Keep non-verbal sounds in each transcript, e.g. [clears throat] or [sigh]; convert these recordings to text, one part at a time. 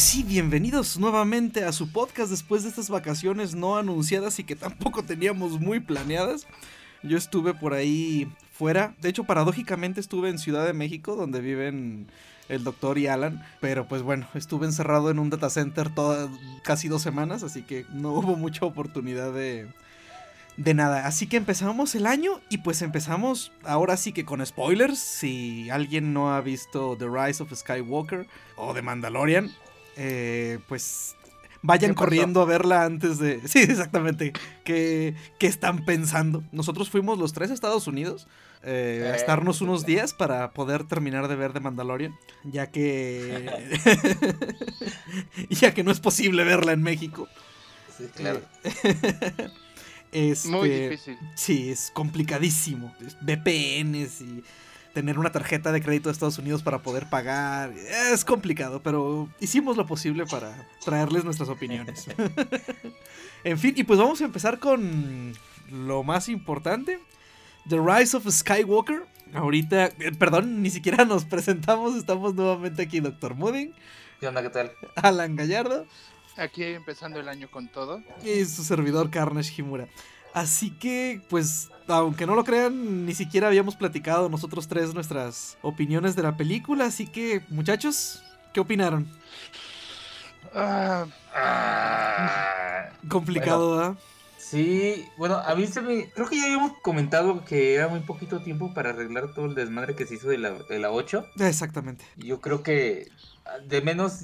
sí, bienvenidos nuevamente a su podcast después de estas vacaciones no anunciadas y que tampoco teníamos muy planeadas. Yo estuve por ahí fuera, de hecho paradójicamente estuve en Ciudad de México donde viven el doctor y Alan, pero pues bueno, estuve encerrado en un data center todas casi dos semanas, así que no hubo mucha oportunidad de, de nada. Así que empezamos el año y pues empezamos ahora sí que con spoilers. Si alguien no ha visto The Rise of Skywalker o The Mandalorian, eh, pues vayan corriendo a verla antes de... [laughs] Sí, exactamente. ¿Qué, ¿Qué, están pensando? Nosotros fuimos los tres a Estados Unidos eh, a estarnos unos días para poder terminar de ver The Mandalorian, ya que... [laughs] ya que no es posible verla en México. Sí, claro. [laughs] Este, Muy difícil. Sí, es complicadísimo. VPNs y tener una tarjeta de crédito de Estados Unidos para poder pagar. Es complicado, pero hicimos lo posible para traerles nuestras opiniones. [laughs] en fin, y pues vamos a empezar con lo más importante. The Rise of Skywalker. Ahorita, eh, perdón, ni siquiera nos presentamos. Estamos nuevamente aquí, Doctor Mudding. ¿Qué onda? ¿Qué tal? Alan Gallardo. Aquí empezando el año con todo. Y su servidor Carnage Himura. Así que, pues, aunque no lo crean, ni siquiera habíamos platicado nosotros tres nuestras opiniones de la película. Así que, muchachos, ¿qué opinaron? Ah, Ah, Complicado, ¿verdad? sí, bueno, a mí se me... Creo que ya habíamos comentado que era muy poquito tiempo para arreglar todo el desmadre que se hizo de la, de la 8. Exactamente. Yo creo que de menos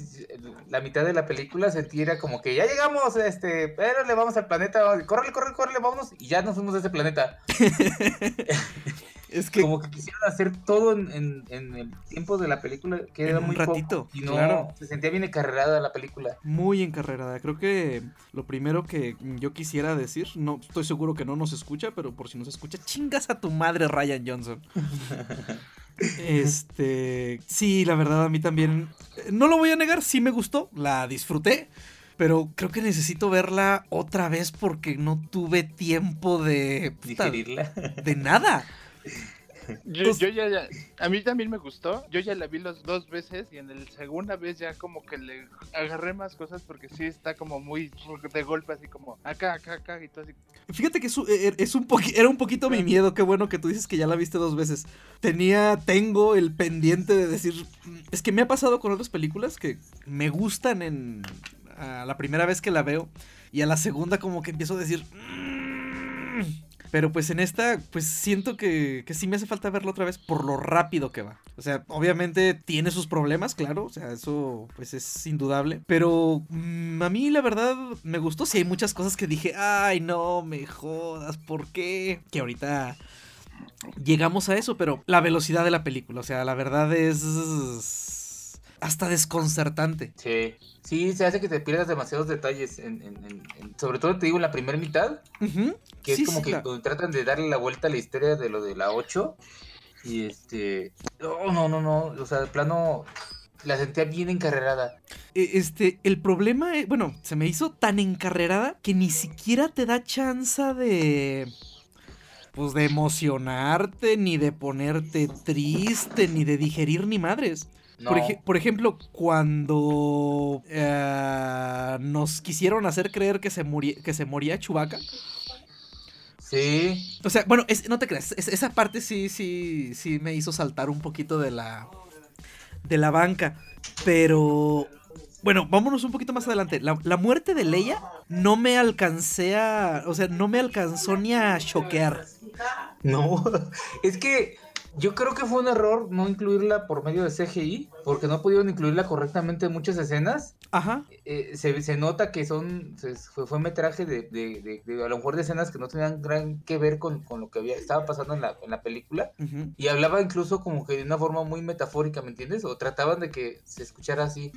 la mitad de la película sentí era como que ya llegamos, este, pero le vamos al planeta, córrele, córrele, córrele, vámonos, y ya nos fuimos de ese planeta. [laughs] Es que Como que quisieron hacer todo en, en- en el tiempo de la película, que En era un muy ratito, poco, y no, claro. se sentía bien encarrerada la película. muy encarrerada. Creo que lo primero que yo quisiera decir, no estoy seguro que no nos escucha, pero por si nos escucha, chingas a tu madre, Ryan Johnson. [laughs] Este, sí, la verdad a mí también, eh, no lo voy a negar, sí me gustó, la disfruté, pero creo que necesito verla otra vez porque no tuve tiempo de... puta, Digerirla. de nada. [laughs] yo, Pues- yo ya, ya- a mí también me gustó. Yo ya la vi las dos veces y en la segunda vez ya como que le agarré más cosas porque sí está como muy de golpe así como acá, acá, acá y todo así. Fíjate que es, un- er- es un era un poquito mi miedo, qué bueno que tú dices que ya la viste dos veces. Tenía, tengo el pendiente de decir, "Mm, es que me ha pasado con otras películas que me gustan en a la primera vez que la veo y a la segunda como que empiezo a decir, "Mm". Pero pues en esta pues siento que, que sí me hace falta verla otra vez por lo rápido que va. O sea, obviamente tiene sus problemas, claro, o sea, eso pues es indudable, pero mm, a mí la verdad me gustó, sí hay muchas cosas que dije, ay no, me jodas, ¿por qué? Que ahorita llegamos a eso, pero la velocidad de la película, o sea, la verdad es hasta desconcertante. Sí. Sí, se hace que te pierdas demasiados detalles. En, en- en- en- sobre todo te digo en la primera mitad, que sí, es como sí, que la- tratan de darle la vuelta a la historia de lo de la 8. Y este. No, no, no, no. O sea, de plano. La sentía bien encarrerada. E- Este, el problema, eh, bueno, se me hizo tan encarrerada que ni siquiera te da chance de. Pues de emocionarte, ni de ponerte triste, ni de digerir ni madres. No. Por, ej- por ejemplo, cuando eh, nos quisieron hacer creer que se, que se moría Chewbacca. Sí. O sea, bueno, es- no te creas, es- esa parte sí, sí, sí me hizo saltar un poquito de la, de la banca. Pero, bueno, vámonos un poquito más adelante. La, la muerte de Leia no me alcancé a, o sea, no me alcanzó ni a choquear. No. [laughs] Es que. Yo creo que fue un error no incluirla por medio de CGI, porque no pudieron incluirla correctamente en muchas escenas. Ajá. Eh, se, se nota que son se- fue, fue metraje de, de, de- de a lo mejor de escenas que no tenían gran que ver con, con lo que había estaba pasando en la, en la película. Y hablaba incluso como que de una forma muy metafórica, ¿me entiendes? O trataban de que se escuchara así.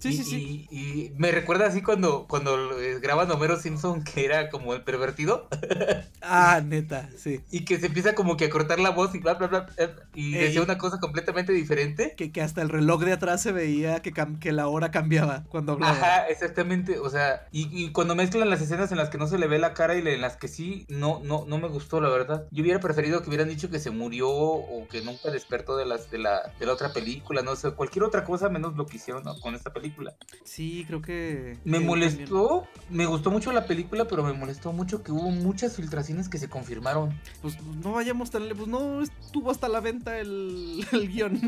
Sí, y, sí, sí. Y, y me recuerda así cuando, cuando eh, graban Homero Simpson, que era como el pervertido, [laughs] Ah, neta, sí. y que se empieza como que a cortar la voz y bla, bla, bla, bla, y Ey. decía una cosa completamente diferente. Que, que hasta el reloj de atrás se veía que, la hora cambiaba cuando hablaba. Ajá, exactamente, o sea, y, y cuando mezclan las escenas en las que no se le ve la cara y en las que sí, no, no, no me gustó, la verdad. Yo hubiera preferido que hubieran dicho que se murió o que nunca despertó de las de la, de la otra película, no sé, cualquier otra cosa menos lo que hicieron con esta película. Sí, creo que. Me molestó, me gustó mucho la película, pero me molestó mucho que hubo muchas filtraciones que se confirmaron. Pues no vayamos tan lejos. Pues no estuvo hasta la venta el, [laughs] el guion.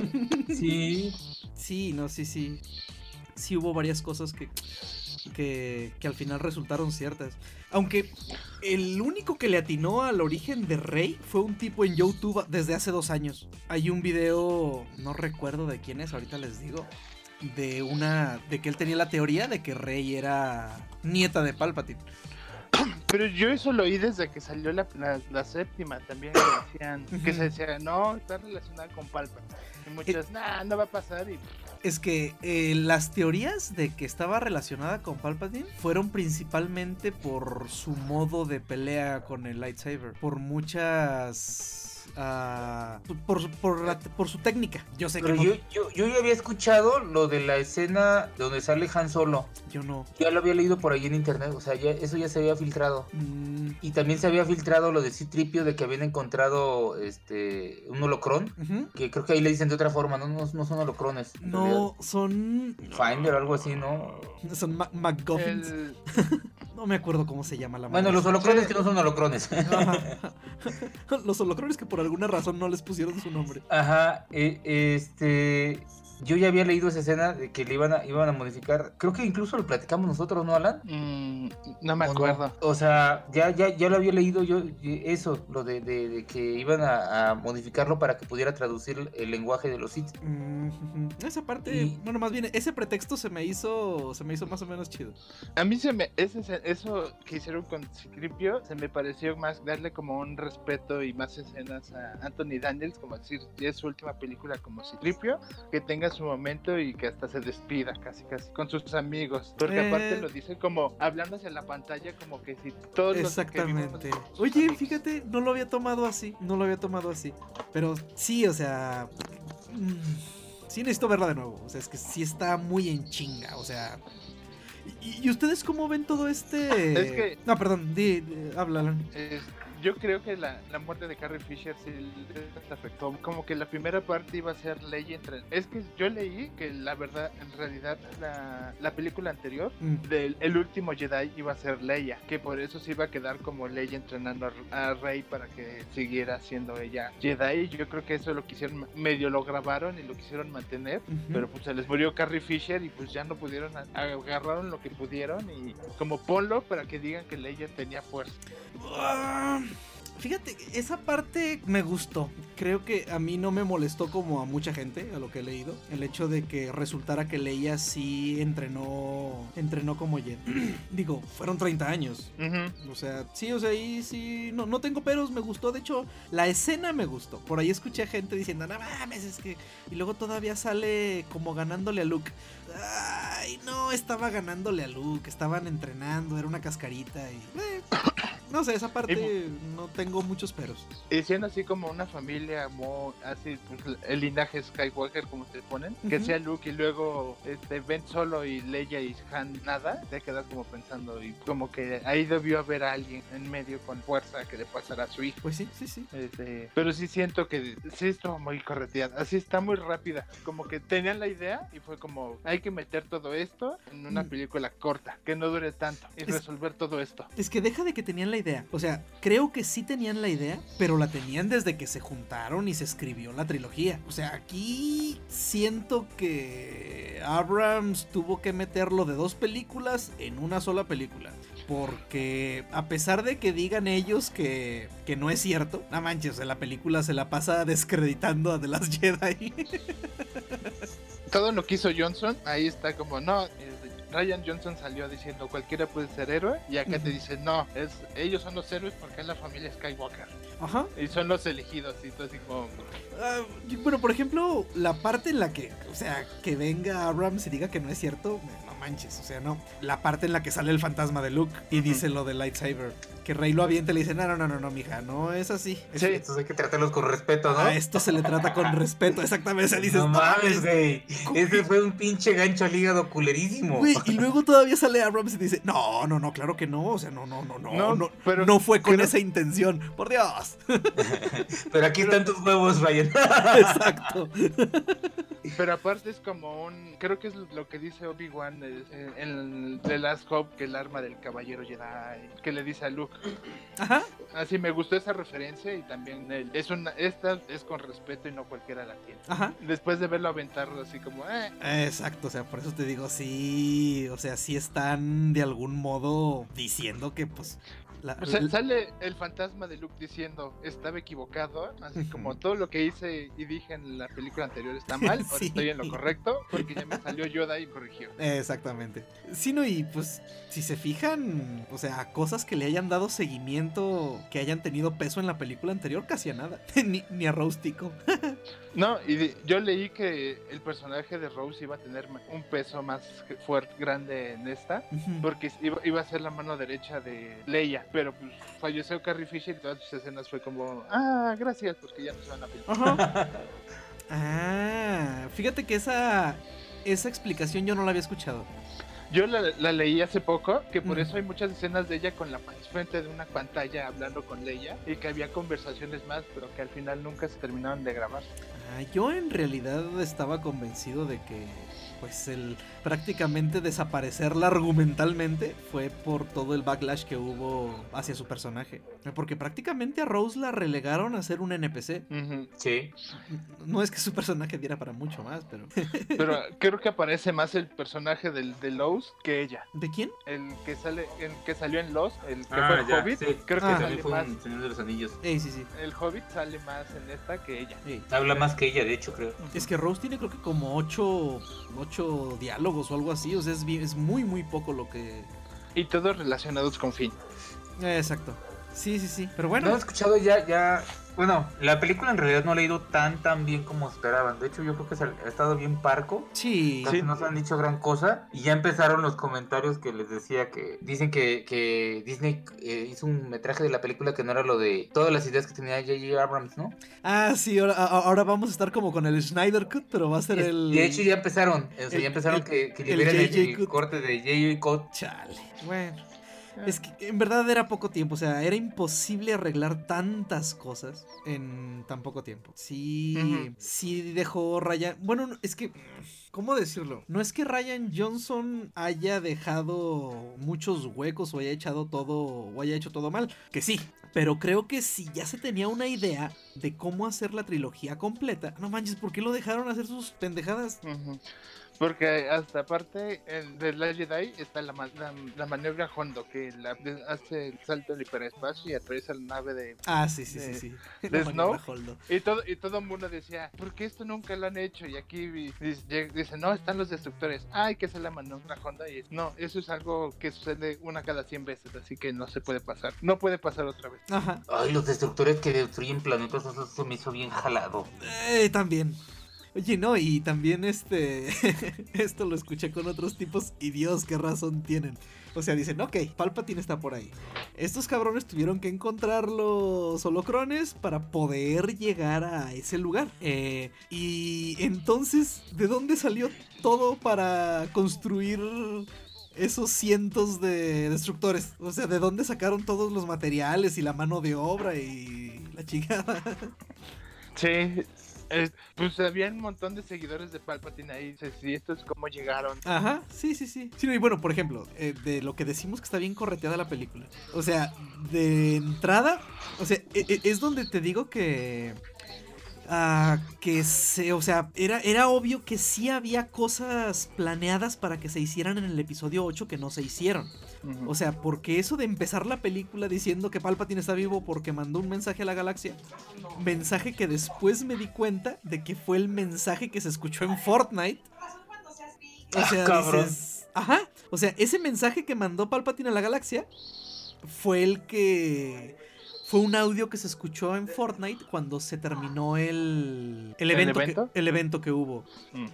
Sí, Sí, no, sí, sí. Sí hubo varias cosas que, que, que al final resultaron ciertas. Aunque el único que le atinó al origen de Rey fue un tipo en YouTube desde hace dos años. Hay un video, no recuerdo de quién es, ahorita les digo. De una. de que él tenía la teoría de que Rey era nieta de Palpatine. [coughs] Pero yo eso lo oí desde que salió la, la, la séptima también, que decían, que se decía, no, está relacionada con Palpatine. Muchos, nah, no va a pasar. Y Es que eh, las teorías de que estaba relacionada con Palpatine fueron principalmente por su modo de pelea con el lightsaber. Por muchas. Ah, por, por, la- por su técnica. Yo sé pero que no- yo, yo, yo ya había escuchado lo de la escena donde sale Han Solo. yo no. Ya lo había leído por ahí en internet, o sea, ya, eso ya se había filtrado. Mm, Y también se había filtrado lo de Citripio de que habían encontrado este un holocrón. ujú. Que creo que ahí le dicen de otra forma, no, no, no son holocrones. No, son. Finder o algo así, ¿no? Son MacGuffins. el, [laughs] No me acuerdo cómo se llama la Bueno, madre. los holocrones que no son holocrones. [laughs] Los holocrones que por alguna razón no les pusieron su nombre. Ajá, eh, este. Yo ya había leído esa escena de que le iban a, iban a modificar. Creo que incluso lo platicamos nosotros, ¿no, Alan? mm, no me ¿O no? acuerdo. O sea, ya, ya, ya lo había leído yo, eso, lo de, de- de que iban a, a modificarlo para que pudiera traducir el lenguaje de los Sith. Mm, ujú. Esa parte, Y- bueno, más bien, ese pretexto se me hizo, se me hizo más o menos chido. A mí se me, ese, se- eso que hicieron con Citripio se me pareció más darle como un respeto y más escenas a Anthony Daniels, como decir, ya es su última película como Citripio, que tenga su momento y que hasta se despida casi casi con sus amigos. Porque Eh. aparte lo dice como hablando hacia la pantalla como que si todos los que Exactamente. somos sus Oye, amigos. fíjate, no lo había tomado así, no lo había tomado así. Pero sí, o sea, mm, sí necesito verla de nuevo. O sea, es que sí está muy en chinga, o sea. ¿Y, y ustedes cómo ven todo este? Es que- No, perdón, di, di- habla, Alan. Eh, yo creo que la, la muerte de Carrie Fisher sí les afectó. Como que la primera parte iba a ser Leia entre... Es que yo leí que la verdad, en realidad, la, la película anterior Mm. del el último Jedi iba a ser Leia, que por eso se iba a quedar como Leia entrenando a, a Rey para que siguiera siendo ella Jedi. Yo creo que eso lo quisieron, medio lo grabaron y lo quisieron mantener, pero pues se les murió Carrie Fisher y pues ya no pudieron, agarraron lo que pudieron y como ponlo para que digan que Leia tenía fuerza. Ah, Fíjate, esa parte me gustó. Creo que a mí no me molestó como a mucha gente, a lo que he leído. El hecho de que resultara que Leia sí entrenó, entrenó como Jedi. [clears throat] Digo, fueron 30 años. O sea, sí, o sea, ahí sí, no, no tengo peros, me gustó. De hecho, la escena me gustó. Por ahí escuché gente diciendo, no mames, es que... Y luego todavía sale como ganándole a Luke. Ay, no, estaba ganándole a Luke, estaban entrenando, era una cascarita y... eh, no sé, esa parte no tengo muchos peros. Y siendo así como una familia muy así pues, el linaje Skywalker como se ponen, que sea Luke y luego este Ben Solo y Leia y Han nada, te quedas como pensando y como que ahí debió haber alguien en medio con fuerza que le pasara a su hijo. Pues sí, sí, sí. Este, pero sí siento que sí estuvo muy correteada, así está muy rápida, como que tenían la idea y fue como hay que meter todo esto en una Mm. película corta, que no dure tanto y Es- resolver todo esto. Es que deja de que tenían la idea. O sea, creo que sí tenían la idea, pero la tenían desde que se juntaron y se escribió la trilogía. O sea, aquí siento que Abrams tuvo que meterlo de dos películas en una sola película. Porque a pesar de que digan ellos que, que no es cierto, no manches, la película se la pasa descreditando a The Last Jedi. [laughs] Todo lo que hizo Johnson, ahí está como, no, Ryan Johnson salió diciendo cualquiera puede ser héroe y acá te dicen no, es ellos son los héroes porque es la familia Skywalker. Ajá. Y son los elegidos y todo así como... Ah, bueno, por ejemplo, la parte en la que, o sea, que venga Abrams y diga que no es cierto, manches, o sea, no. La parte en la que sale el fantasma de Luke y dice lo del lightsaber que Rey lo avienta y le dice, no, no, no, no, no, mija, no es así. Sí, entonces hay que tratarlos con respeto, ¿no? A esto se le trata con [laughs] respeto, exactamente. O dices, no mames, güey. Ese fue un pinche gancho al hígado culerísimo. Güey, y luego todavía sale Abrams y dice, no, no, no, claro que no, o sea, no, no, no, no, no, no, pero no fue con esa intención, por Dios. [laughs] pero aquí están tus huevos, Ryan. [laughs] Exacto. Pero aparte es como un, creo que es lo que dice Obi-Wan en The Last Hope, que el arma del caballero Jedi, que le dice a Luke, Ajá. Así me gustó esa referencia y también es una, esta es con respeto y no cualquiera la tiene. Ajá. Después de verlo aventarlo así como, eh. Exacto, o sea, por eso te digo, sí, o sea, sí están de algún modo diciendo que pues o sea, sale el fantasma de Luke diciendo, estaba equivocado, así como todo lo que hice y dije en la película anterior está [laughs] mal, estoy en lo correcto, porque ya me salió Yoda y corrigió. Exactamente. Sí, no, y pues si se fijan, o sea, cosas que le hayan dado seguimiento, que hayan tenido peso en la película anterior, casi a nada, [laughs] ni, ni a Rostico. [laughs] No, y yo leí que el personaje de Rose iba a tener un peso más fuerte, grande en esta, porque iba, a ser la mano derecha de Leia, pero pues falleció Carrie Fisher y todas sus escenas fue como, ah, gracias, porque ya no se van a película. [laughs] ah, fíjate que esa, esa explicación yo no la había escuchado. Yo la, leí hace poco, que por eso hay muchas escenas de ella con la frente de una pantalla hablando con Leia y que había conversaciones más, pero que al final nunca se terminaron de grabar. Ah, yo en realidad estaba convencido de que pues el prácticamente desaparecerla argumentalmente fue por todo el backlash que hubo hacia su personaje. Porque prácticamente a Rose la relegaron a ser un NPC. Sí. No es que su personaje diera para mucho más, pero... [laughs] pero creo que aparece más el personaje del, de Lowe's que ella. ¿De quién? El que sale, el que salió en Lost, el que ah, fue el Hobbit. Creo que ah. sale más. Señor de los Anillos. sí, sí. El Hobbit sale más en esta que ella. Habla más que ella, de hecho, creo. Es que Rose tiene creo que como ocho diálogos o algo así. O sea, es, es muy, muy poco lo que. Y todos relacionados con Finn. Exacto. Sí, sí, sí. Pero bueno. No he escuchado ya, ya bueno, la película en realidad no la ha ido tan tan bien como esperaban. De hecho, yo creo que ha estado bien parco. Sí. Casi no se han dicho gran cosa. Y ya empezaron los comentarios que les decía que dicen que, que Disney eh, hizo un metraje de la película que no era lo de todas las ideas que tenía J.J. Abrams, ¿no? Ah, sí, ahora, vamos a estar como con el Schneider Cut, pero va a ser el. De hecho, ya empezaron. ya empezaron que, que liberen el, corte de J.J. Cut. Chale. Bueno. Es que en verdad era poco tiempo, o sea, era imposible arreglar tantas cosas en tan poco tiempo. Sí, sí dejó Ryan. Bueno, es que. ¿Cómo decirlo? No es que Ryan Johnson haya dejado muchos huecos o haya echado todo o haya hecho todo mal, que sí, pero creo que si ya se tenía una idea de cómo hacer la trilogía completa, no manches, ¿por qué lo dejaron hacer sus pendejadas? Porque hasta aparte de la Jedi está la, la, maniobra Hondo, que la, hace el salto del hiperespacio y atraviesa la nave de. Ah, sí, sí, sí. sí. De [laughs] Snow. Y todo, y todo el mundo decía, ¿por qué esto nunca lo han hecho? Y aquí dice, no, están los destructores. Ay, que es la maniobra Honda. Y no, eso es algo que sucede una cada 100 veces, así que no se puede pasar. No puede pasar otra vez. Ajá. Ay, los destructores que destruyen planetas, eso se me hizo bien jalado. Eh, también. Oye, no, y también este. [laughs] esto lo escuché con otros tipos y Dios, qué razón tienen. O sea, dicen, ok, Palpatine está por ahí. Estos cabrones tuvieron que encontrar los holocrones para poder llegar a ese lugar. Eh, y entonces, ¿de dónde salió todo para construir esos cientos de destructores? O sea, ¿de dónde sacaron todos los materiales y la mano de obra y la chingada? Sí, pues había un montón de seguidores de Palpatine ahí. Si esto es como llegaron. Ajá, sí, sí, sí. Sí, y bueno, por ejemplo, eh, de lo que decimos que está bien correteada la película. O sea, de entrada, o sea, e, e, es donde te digo que ah, que se, o sea, era, era obvio que sí había cosas planeadas para que se hicieran en el episodio 8 que no se hicieron. O sea, porque eso de empezar la película diciendo que Palpatine está vivo porque mandó un mensaje a la galaxia, mensaje que después me di cuenta de que fue el mensaje que se escuchó en Fortnite. O sea, Ah, dices, ajá, o sea, ese mensaje que mandó Palpatine a la galaxia fue el que fue un audio que se escuchó en Fortnite cuando se terminó el el ¿El evento, evento? Que, el evento que hubo. Mm.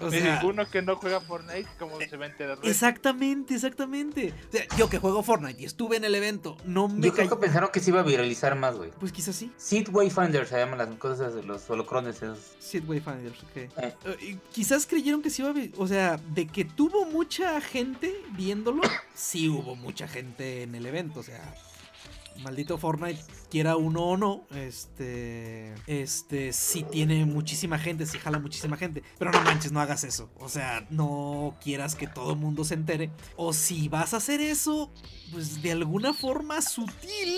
O sea, ninguno que no juega Fortnite, ¿cómo se va a enterar? Exactamente, exactamente. O sea, yo que juego Fortnite y estuve en el evento, no me Yo creo que pensaron que se iba a viralizar más, güey. Pues quizás sí. Seed Wayfinder se llaman las cosas de los holocrones esos. Sid Wayfinders, ok. Eh. Eh, y quizás creyeron que sí iba a... O sea, de que tuvo mucha gente viéndolo, sí hubo mucha gente en el evento, o sea... Maldito Fortnite, quiera uno o no, este. Este, sí tiene muchísima gente, sí jala muchísima gente. Pero no manches, no hagas eso. O sea, no quieras que todo el mundo se entere. O si vas a hacer eso, pues de alguna forma sutil.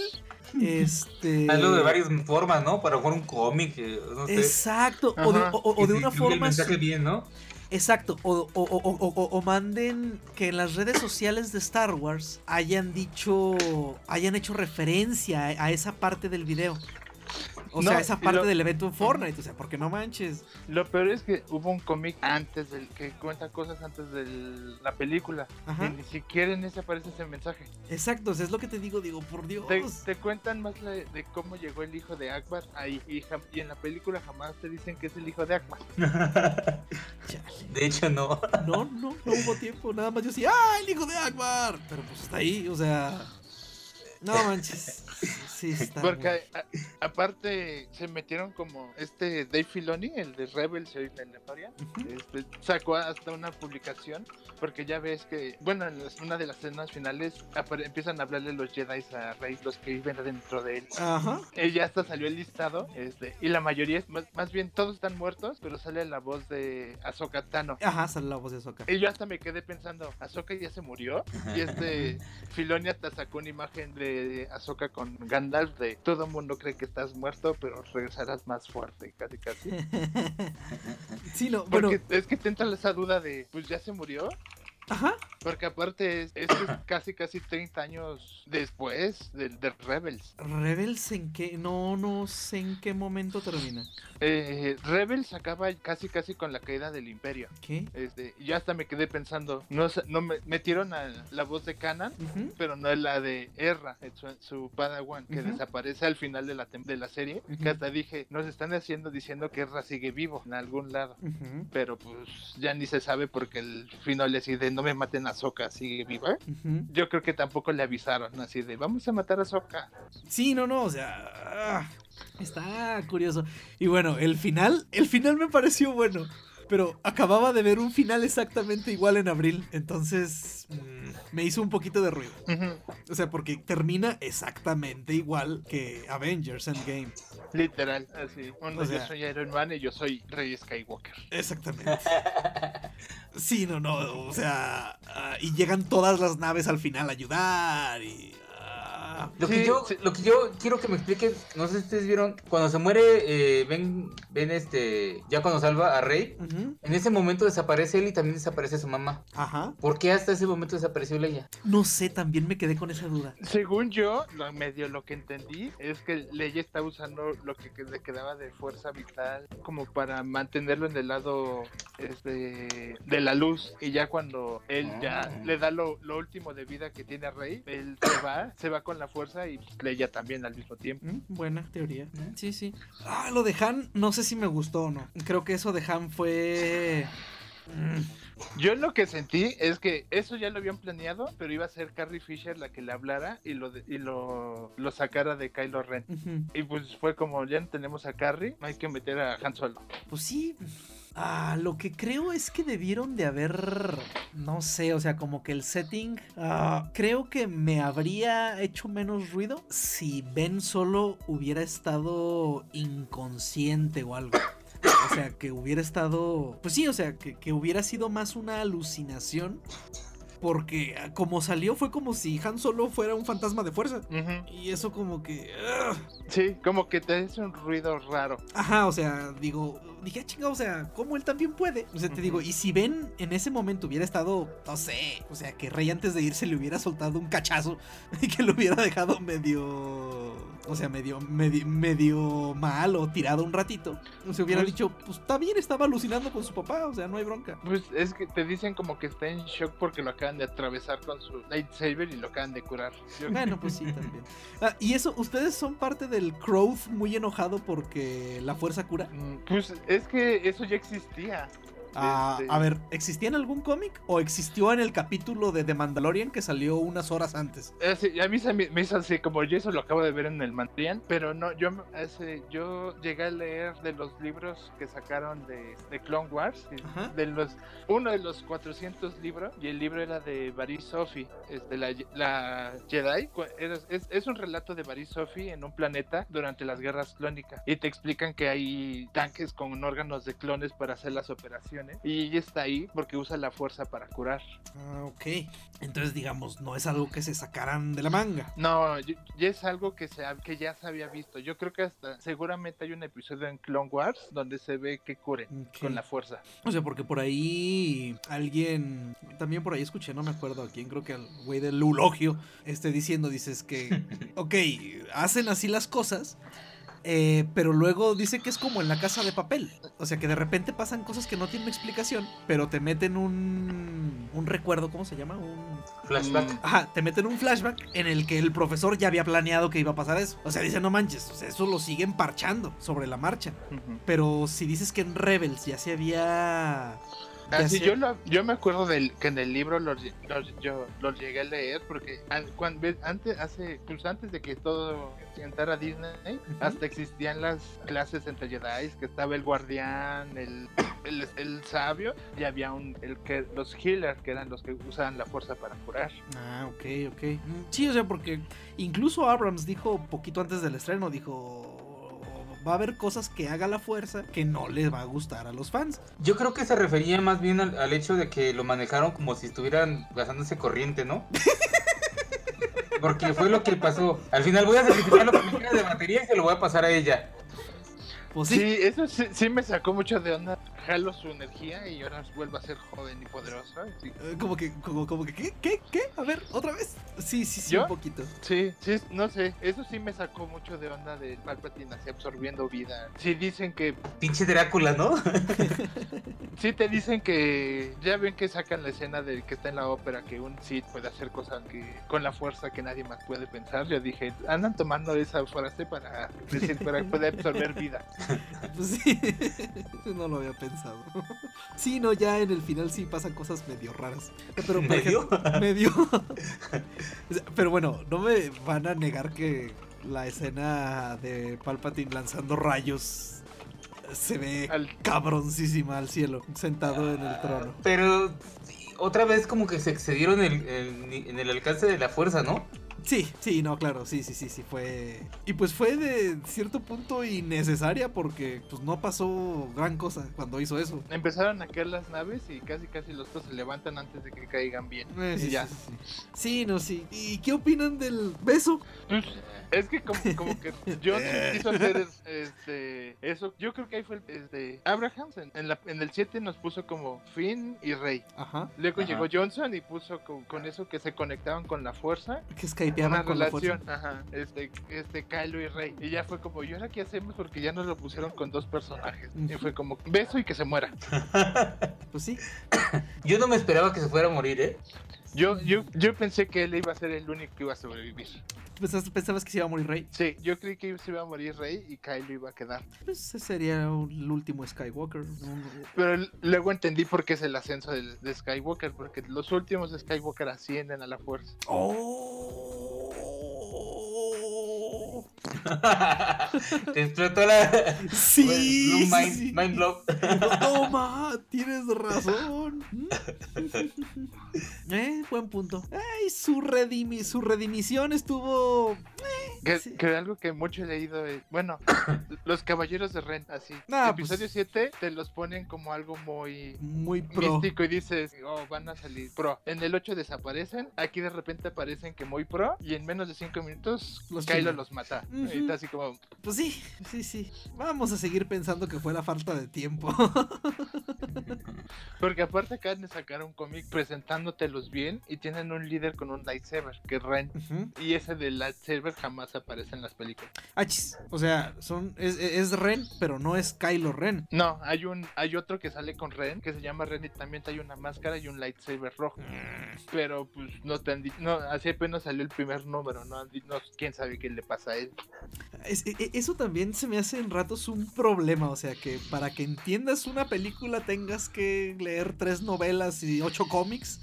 Este. [laughs] Hazlo de varias formas, ¿no? Para jugar un cómic, eh, no sé. Exacto, o de, o- de una forma mensaje bien, ¿no? Exacto, o, o- o- o- manden que en las redes sociales de Star Wars hayan dicho, hayan hecho referencia a, a esa parte del video. O No, sea, esa parte lo- del evento en Fortnite, o sea, porque no manches. Lo peor es que hubo un cómic antes del que cuenta cosas antes de la película. Ajá. Y ni siquiera en ese aparece ese mensaje. Exacto, o sea, es lo que te digo, digo, por Dios. Te, te cuentan más la- de cómo llegó el hijo de Akbar ahí. Y, jam- y en la película jamás te dicen que es el hijo de Akbar. [laughs] De hecho, no. No, no, no hubo tiempo, nada más yo decía, ¡ah, el hijo de Akbar! Pero pues está ahí, o sea. No manches. Sí, está. Porque a- aparte se metieron como este Dave Filoni, el de Rebels y la Ujú. este, sacó hasta una publicación porque ya ves que, bueno, en las- una de las escenas finales empiezan a hablarle los Jedi a Rey, los que viven dentro de él. Ajá. Ya hasta salió el listado, este, y la mayoría, más, más bien todos están muertos, pero sale la voz de Ahsoka Tano. Ajá, sale la voz de Ahsoka. Y yo hasta me quedé pensando, ¿Ahsoka ya se murió? Y este [laughs] Filoni hasta sacó una imagen de Ahsoka con Gandalf de todo el mundo cree que estás muerto, pero regresarás más fuerte, casi casi. [laughs] Sí, no, bueno. Es que te entra esa duda de, pues ya se murió. Ajá. Porque aparte es, es es [laughs] casi casi 30 años después del de Rebels. Rebels en qué. No, no sé en qué momento termina. Eh, Rebels acaba casi casi con la caída del imperio. ¿Qué? Este, y yo hasta me quedé pensando, no, sé- no me metieron a la voz de Kanan, Ujú. pero no es la de Erra, su, su Padawan, que desaparece al final de la, de la serie. Ujú. Que hasta dije, nos están haciendo diciendo que Erra sigue vivo en algún lado. Pero pues ya ni se sabe porque el final le decide, no me maten a Soka, sigue viva. Yo creo que tampoco le avisaron así de, vamos a matar a Soka. Sí, no, no, o sea. ah, Está curioso. Y bueno, el final. El final me pareció bueno. Pero acababa de ver un final exactamente igual en abril. Entonces. mm, me hizo un poquito de ruido. O sea, porque termina exactamente igual que Avengers Endgame. Literal, así. Uno, O sea- yo soy Iron Man y yo soy Rey Skywalker. Exactamente. Sí, no, no, o sea, ah, y llegan todas las naves al final a ayudar y... Lo, Sí, que yo, sí. lo que yo quiero que me expliquen, no sé si ustedes vieron, cuando se muere, eh, ven, ven este, ya cuando salva a Rey, en ese momento desaparece él y también desaparece su mamá. Ajá. ¿Por qué hasta ese momento desapareció Leia? No sé, también me quedé con esa duda. Según yo, lo medio lo que entendí es que Leia está usando lo que que le quedaba de fuerza vital como para mantenerlo en el lado este, de la luz. Y ya cuando él ya Ah. le da lo, lo último de vida que tiene a Rey, él se va, se va con la fuerza y pues, Leia también al mismo tiempo. Mm, Buena teoría. Sí, sí. Ah, lo de Han, no sé si me gustó o no. Creo que eso de Han fue... mm, Yo lo que sentí es que eso ya lo habían planeado, pero iba a ser Carrie Fisher la que le hablara y lo, de- y lo, lo sacara de Kylo Ren. Y pues fue como, ya no tenemos a Carrie, hay que meter a Han Solo. Pues sí. Ah, lo que creo es que debieron de haber, no sé, o sea, como que el setting, ah, creo que me habría hecho menos ruido si Ben solo hubiera estado inconsciente o algo. O sea, que hubiera estado, pues sí, o sea, que, que hubiera sido más una alucinación. Porque como salió fue como si Han Solo fuera un fantasma de fuerza. Y eso como que... Sí, como que te hace un ruido raro. Ajá, o sea, digo, dije, ah, chingado, o sea, ¿cómo él también puede? O sea, te digo, y si Ben en ese momento hubiera estado, no sé, o sea, que Rey antes de irse le hubiera soltado un cachazo [laughs] y que lo hubiera dejado medio, o sea, medio, medio, medio mal o tirado un ratito, se hubiera Pues- dicho, pues está bien, estaba alucinando con su papá, o sea, no hay bronca. Pues es que te dicen como que está en shock porque lo acaban de atravesar con su lightsaber y lo acaban de curar. Bueno, pues sí, [laughs] también. Ah, y eso, ¿ustedes son parte del Crowth muy enojado porque la fuerza cura? Mm, Pues es que eso ya existía. Ah, Este- a ver, ¿existía en algún cómic o existió en el capítulo de The Mandalorian que salió unas horas antes? Eh, sí, a mí se me, me hizo así, como yo eso lo acabo de ver en el Mandalorian, pero no, yo, ese, yo llegué a leer de los libros que sacaron de, de Clone Wars, Ajá. de los, uno de los 400 libros, y el libro era de Baris Sophie, este, la, la Jedi, era- es, es un relato de Baris Sophie en un planeta durante las guerras clónicas, y te explican que hay tanques con órganos de clones para hacer las operaciones, y ella está ahí porque usa la fuerza para curar. Ah, ok. Entonces, digamos, no es algo que se sacaran de la manga. No, ya es algo que, se, ha- que ya se había visto. Yo creo que hasta seguramente hay un episodio en Clone Wars donde se ve que curen con la fuerza. O sea, porque por ahí alguien, también por ahí escuché, no me acuerdo a quién, creo que al güey del eulogio, este diciendo, dices que, [laughs] ok, hacen así las cosas, eh, pero luego dice que es como en la casa de papel. O sea, que de repente pasan cosas que no tienen explicación, pero te meten un, un recuerdo, ¿cómo se llama? Un... Flashback. Mm, Ajá, te meten un flashback en el que el profesor ya había planeado que iba a pasar eso. O sea, dice, no manches, o sea, eso lo siguen parchando sobre la marcha. Pero si dices que en Rebels ya se había... Así yo, lo- yo me acuerdo del, que en el libro los, yo los llegué a leer porque an- cuan- ves, antes, hace, pues antes de que todo entrara Disney, hasta existían las clases entre Jedi, que estaba el guardián, el, el, el sabio, y había un, el que, los healers, que eran los que usaban la fuerza para curar. Ah, ok, ok. Mm, Sí, o sea, porque incluso Abrams dijo poquito antes del estreno, dijo... Va a haber cosas que haga la fuerza que no les va a gustar a los fans. Yo creo que se refería más bien al, al hecho de que lo manejaron como si estuvieran basándose corriente, ¿no? [laughs] Porque fue lo que pasó. Al final voy a sacrificar lo que me queda de batería y se lo voy a pasar a ella. Pues Sí, sí. eso sí, sí me sacó mucho de onda. Jalo su energía y ahora vuelve a ser joven y poderoso. Sí, Eh, Como que, como, como que, ¿qué? ¿Qué? ¿Qué? A ver, otra vez. Sí, sí, sí, ¿Yo? un poquito. sí, sí, no sé. Eso sí me sacó mucho de onda de Palpatine así absorbiendo vida. Sí dicen que, Pinche Drácula, ¿no? [laughs] sí te dicen que, ya ven que sacan la escena de que está en la ópera que un Sith puede hacer cosas que con la fuerza que nadie más puede pensar. Yo dije, andan tomando esa frase para decir para poder absorber vida. [laughs] Pues sí, [laughs] no lo había pensado. [laughs] Sí, no, ya en el final sí pasan cosas medio raras. Pero ¿Medio? ejemplo, [laughs] medio. [laughs] Pero bueno, no me van a negar que la escena de Palpatine lanzando rayos se ve Al- cabroncísima al cielo, sentado en el trono. Pero otra vez como que se excedieron el- en el alcance de la fuerza, ¿no? Sí, sí, no, claro, sí, sí, sí, sí, fue... Y pues fue de cierto punto innecesaria porque pues no pasó gran cosa cuando hizo eso. Empezaron a caer las naves y casi casi los dos se levantan antes de que caigan bien. Eh, y sí, ya. sí, sí, sí. Sí, no, sí. ¿Y qué opinan del beso? Pues, es que como, como que John [laughs] quiso hacer es- este eso. Yo creo que ahí fue el, este Abraham en, la- en el 7 nos puso como Finn y Rey. Ajá. Luego Ajá. llegó Johnson y puso con, con eso que se conectaban con la fuerza. Que skypeaban con la relación, fuerza. ajá, este, este Kylo y Rey. Y ya fue como, ¿y ahora qué hacemos? Porque ya nos lo pusieron con dos personajes. Y fue como, beso y que se muera. [laughs] Pues sí. [coughs] Yo no me esperaba que se fuera a morir, ¿eh? Yo, yo, yo pensé que él iba a ser el único que iba a sobrevivir. ¿Pensabas, pensabas que se iba a morir Rey? Sí, yo creí que se iba a morir Rey y Kylo iba a quedar. Pues ese sería el último Skywalker. Pero luego entendí por qué es el ascenso del, de Skywalker, porque los últimos Skywalker ascienden a la fuerza. ¡Oh! [laughs] Te explotó la. Sí. Blue mind, sí. mind blow. No, [laughs] ma, tienes razón. [laughs] eh, buen punto. Ay, su, redimi su redimición estuvo. Que, Sí. que algo que mucho he leído es, bueno, [coughs] los caballeros de Ren, así. Ah, Episodio pues. 7 te los ponen como algo muy Muy pro. místico y dices, oh, van a salir pro. En el 8 desaparecen, aquí de repente aparecen que muy pro y en menos de 5 minutos Los Kylo los mata. Y está así como, Pues sí, sí, sí. Vamos a seguir pensando que fue la falta de tiempo. [laughs] porque aparte acaban de sacar un cómic presentándotelos bien y tienen un líder con un lightsaber, que es Ren. Y ese del lightsaber jamás aparece en las películas. Achis. O sea, son, es, es Ren, pero no es Kylo Ren. No, hay un hay otro que sale con Ren, que se llama Ren y también trae una máscara y un lightsaber rojo. Pero pues no te han dicho, no, así apenas salió el primer número, no, no quién sabe qué le pasa a él. Es- e- e- eso también se me hace en ratos un problema. O sea, que para que entiendas una película tengas que leer tres novelas y ocho cómics.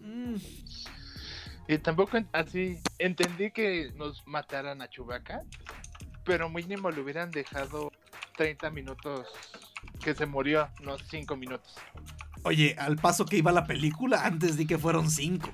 Mm, Y tampoco así entendí que nos mataran a Chewbacca, pero mínimo le hubieran dejado 30 minutos que se murió, no 5 minutos. Oye, al paso que iba la película, antes di que fueron cinco.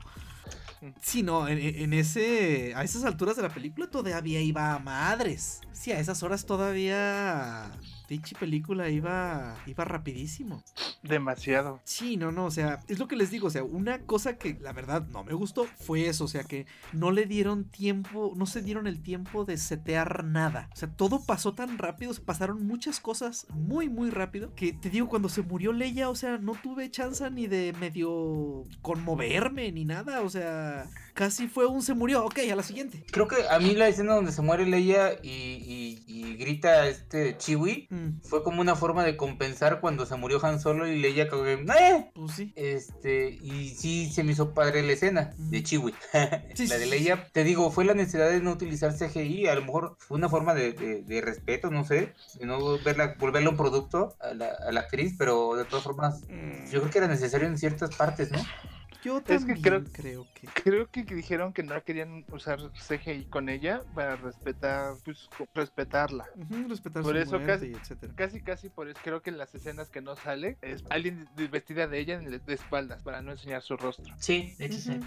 Sí, no, en, en ese. A esas alturas de la película todavía iba a madres. Sí, a esas horas todavía. Pinche película iba. iba rapidísimo. Demasiado. Sí, no, no, o sea, es lo que les digo, o sea, una cosa que la verdad no me gustó fue eso, o sea, que no le dieron tiempo, no se dieron el tiempo de setear nada. O sea, todo pasó tan rápido, se pasaron muchas cosas muy, muy rápido, que te digo, cuando se murió Leia, o sea, no tuve chance ni de medio conmoverme ni nada, o sea, casi fue un se murió, ok, a la siguiente. Creo que a mí la escena donde se muere Leia y, y- y grita este Chiwi Mm, fue como una forma de compensar cuando se murió Han Solo y Leia como que, "Eh". pues sí. Este, y sí se me hizo padre la escena de Ujú. Chiwi. [laughs] Sí, la de Leia, te digo, fue la necesidad de no utilizar CGI, a lo mejor fue una forma de, de- de respeto, no sé, de no verla, volverla un producto a la, a la actriz, pero de todas formas, Mm, yo creo que era necesario en ciertas partes, ¿no? Yo que también creo- creo que... Creo que dijeron que no querían usar CGI con ella para respetar, pues, respetarla. Ujú, respetar Por su eso muerte casi- y etcétera. Casi, casi por eso creo que en las escenas que no sale es alguien vestida de ella de espaldas para no enseñar su rostro. Sí, de hecho sí.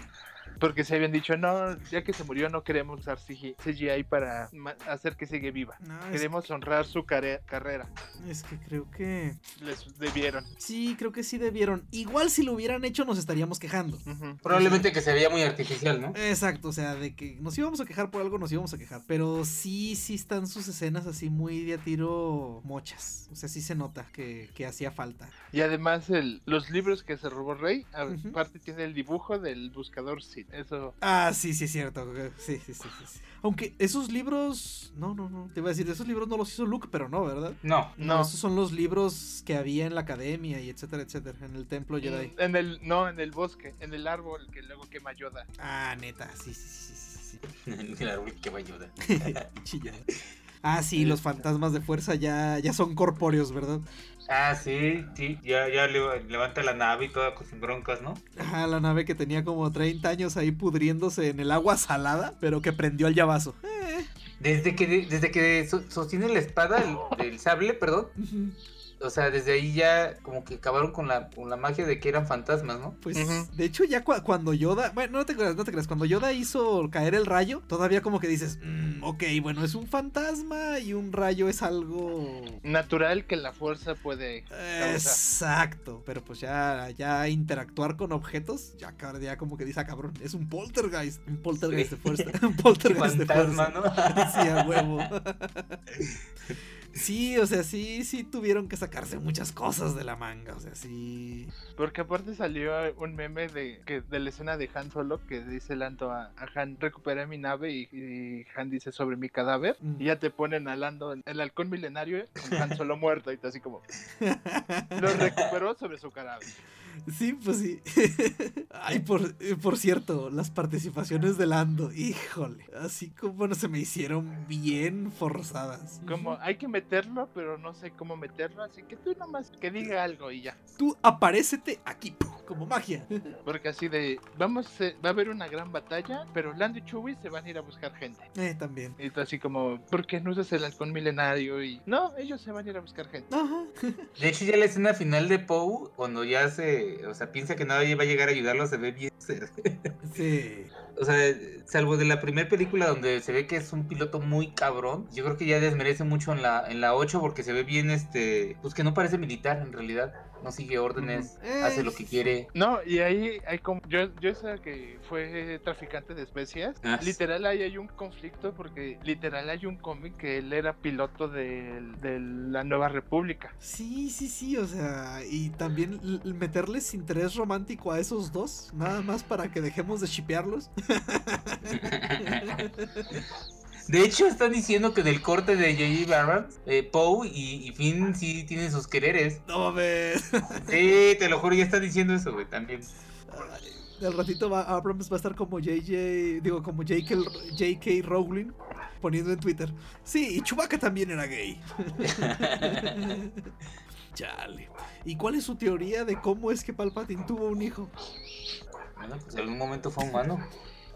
Porque se habían dicho, no, ya que se murió no queremos usar CGI, para hacer que siga viva. No, es, Queremos honrar su carrera. es que creo que... Les debieron. Sí, creo que sí debieron. Igual si lo hubieran hecho nos estaríamos quejando. Ujú. Probablemente que se veía muy artificial, ¿no? Exacto, o sea, de que nos íbamos a quejar por algo, nos íbamos a quejar. Pero sí, sí están sus escenas así muy de a tiro mochas. O sea, sí se nota que, que hacía falta. Y además el, los libros que se robó Rey, aparte tiene el dibujo del buscador Eso Ah, sí, sí, es cierto. Sí, sí, sí, sí, sí. Aunque esos libros... No, no, no. Te iba a decir, esos libros no los hizo Luke, pero no, ¿verdad? No. no. esos son los libros que había en la academia y etcétera, etcétera. En el templo Jedi. En el, no, en el bosque, en el árbol que luego quema Yoda. Ah, neta, sí, sí, sí, sí, sí. [laughs] El árbol que va a ayudar. Chilla. Ah, sí, los fantasmas de fuerza ya, ya son corpóreos, ¿verdad? Ah, sí, sí, ya, ya le- levanta la nave y toda con sus broncas, ¿no? Ajá, la nave que tenía como 30 años ahí pudriéndose en el agua salada, pero que prendió el llavazo. Eh, Desde que, desde que so- sostiene la espada, el, el sable, perdón. O sea, desde ahí ya como que acabaron con la, con la magia de que eran fantasmas, ¿no? Pues, de hecho, ya cua- cuando Yoda. Bueno, no te creas, no te creas. Cuando Yoda hizo caer el rayo, todavía como que dices, "Mm, ok, bueno, es un fantasma y un rayo es algo. Natural que la fuerza puede causar. Exacto, pero pues ya, ya interactuar con objetos, ya, ya como que dice, ah, cabrón, es un poltergeist, un poltergeist de fuerza, [laughs] un poltergeist de Fantasma, fuerza. ¿no? [laughs] Sí, a huevo. [laughs] Sí, o sea, sí, sí tuvieron que sacarse muchas cosas de la manga, o sea, sí. Porque aparte salió un meme de, que, de la escena de Han Solo que dice Lando a, a Han, recuperé mi nave y, y Han dice sobre mi cadáver. Mm. Y ya te ponen a Lando en el halcón milenario con Han Solo [laughs] muerto y te así como, [laughs] lo recuperó sobre su cadáver. Sí, pues sí. [laughs] Ay, por, eh, por cierto, las participaciones de Lando, híjole, así como no se me hicieron bien forzadas. Como hay que met- meterlo, pero no sé cómo meterlo, así que tú nomás que diga algo y ya. Tú aparécete aquí, ¡pum! Como magia. Porque así de, vamos, eh, va a haber una gran batalla, pero Lando y Chewie se van a ir a buscar gente. Eh, también. Y tú así como, ¿por qué no usas el halcón milenario? Y no, ellos se van a ir a buscar gente. Ajá. De hecho, ya la escena final de Poe, cuando ya se. O sea, piensa que nadie va a llegar a ayudarlo, se ve bien. [laughs] Sí. O sea, salvo de la primera película donde se ve que es un piloto muy cabrón, yo creo que ya desmerece mucho en la, en la 8 porque se ve bien, este. Pues que no parece militar en realidad. No sigue órdenes, hace lo que quiere. No, y ahí hay como, yo, yo sé que fue traficante de especias, Ah. literal ahí hay un conflicto porque literal hay un cómic que él era piloto de, de la Nueva República. Sí, sí, sí, o sea, y también meterles interés romántico a esos dos, nada más para que dejemos de shipearlos. [laughs] De hecho, están diciendo que en el corte de J.J. Abrams, eh, Poe y, y Finn sí tienen sus quereres. No mames. Sí, te lo juro, ya están diciendo eso, güey, también. Al ratito va, Abrams va a estar como JJ, digo, como JK, JK Rowling poniendo en Twitter. Sí, y Chewbacca también era gay. [laughs] Chale. ¿Y cuál es su teoría de cómo es que Palpatine tuvo un hijo? Bueno, pues en algún momento fue humano.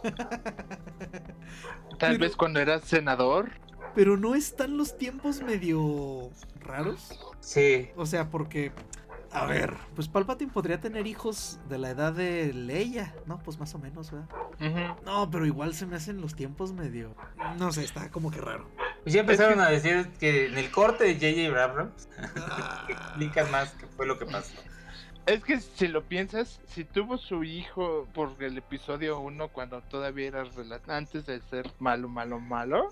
[laughs] Tal Pero- vez cuando era senador. Pero no están los tiempos medio raros. Sí. O sea, porque, a ver, pues Palpatine podría tener hijos de la edad de Leia, ¿no? Pues más o menos, ¿verdad? No, pero igual se me hacen los tiempos medio... No sé, está como que raro. Pues ya empezaron a decir que en el corte de J.J. Abrams Ah, [laughs] explican más qué fue lo que pasó. Es que si lo piensas, si tuvo su hijo por el episodio 1 cuando todavía era antes de ser malo, malo, malo,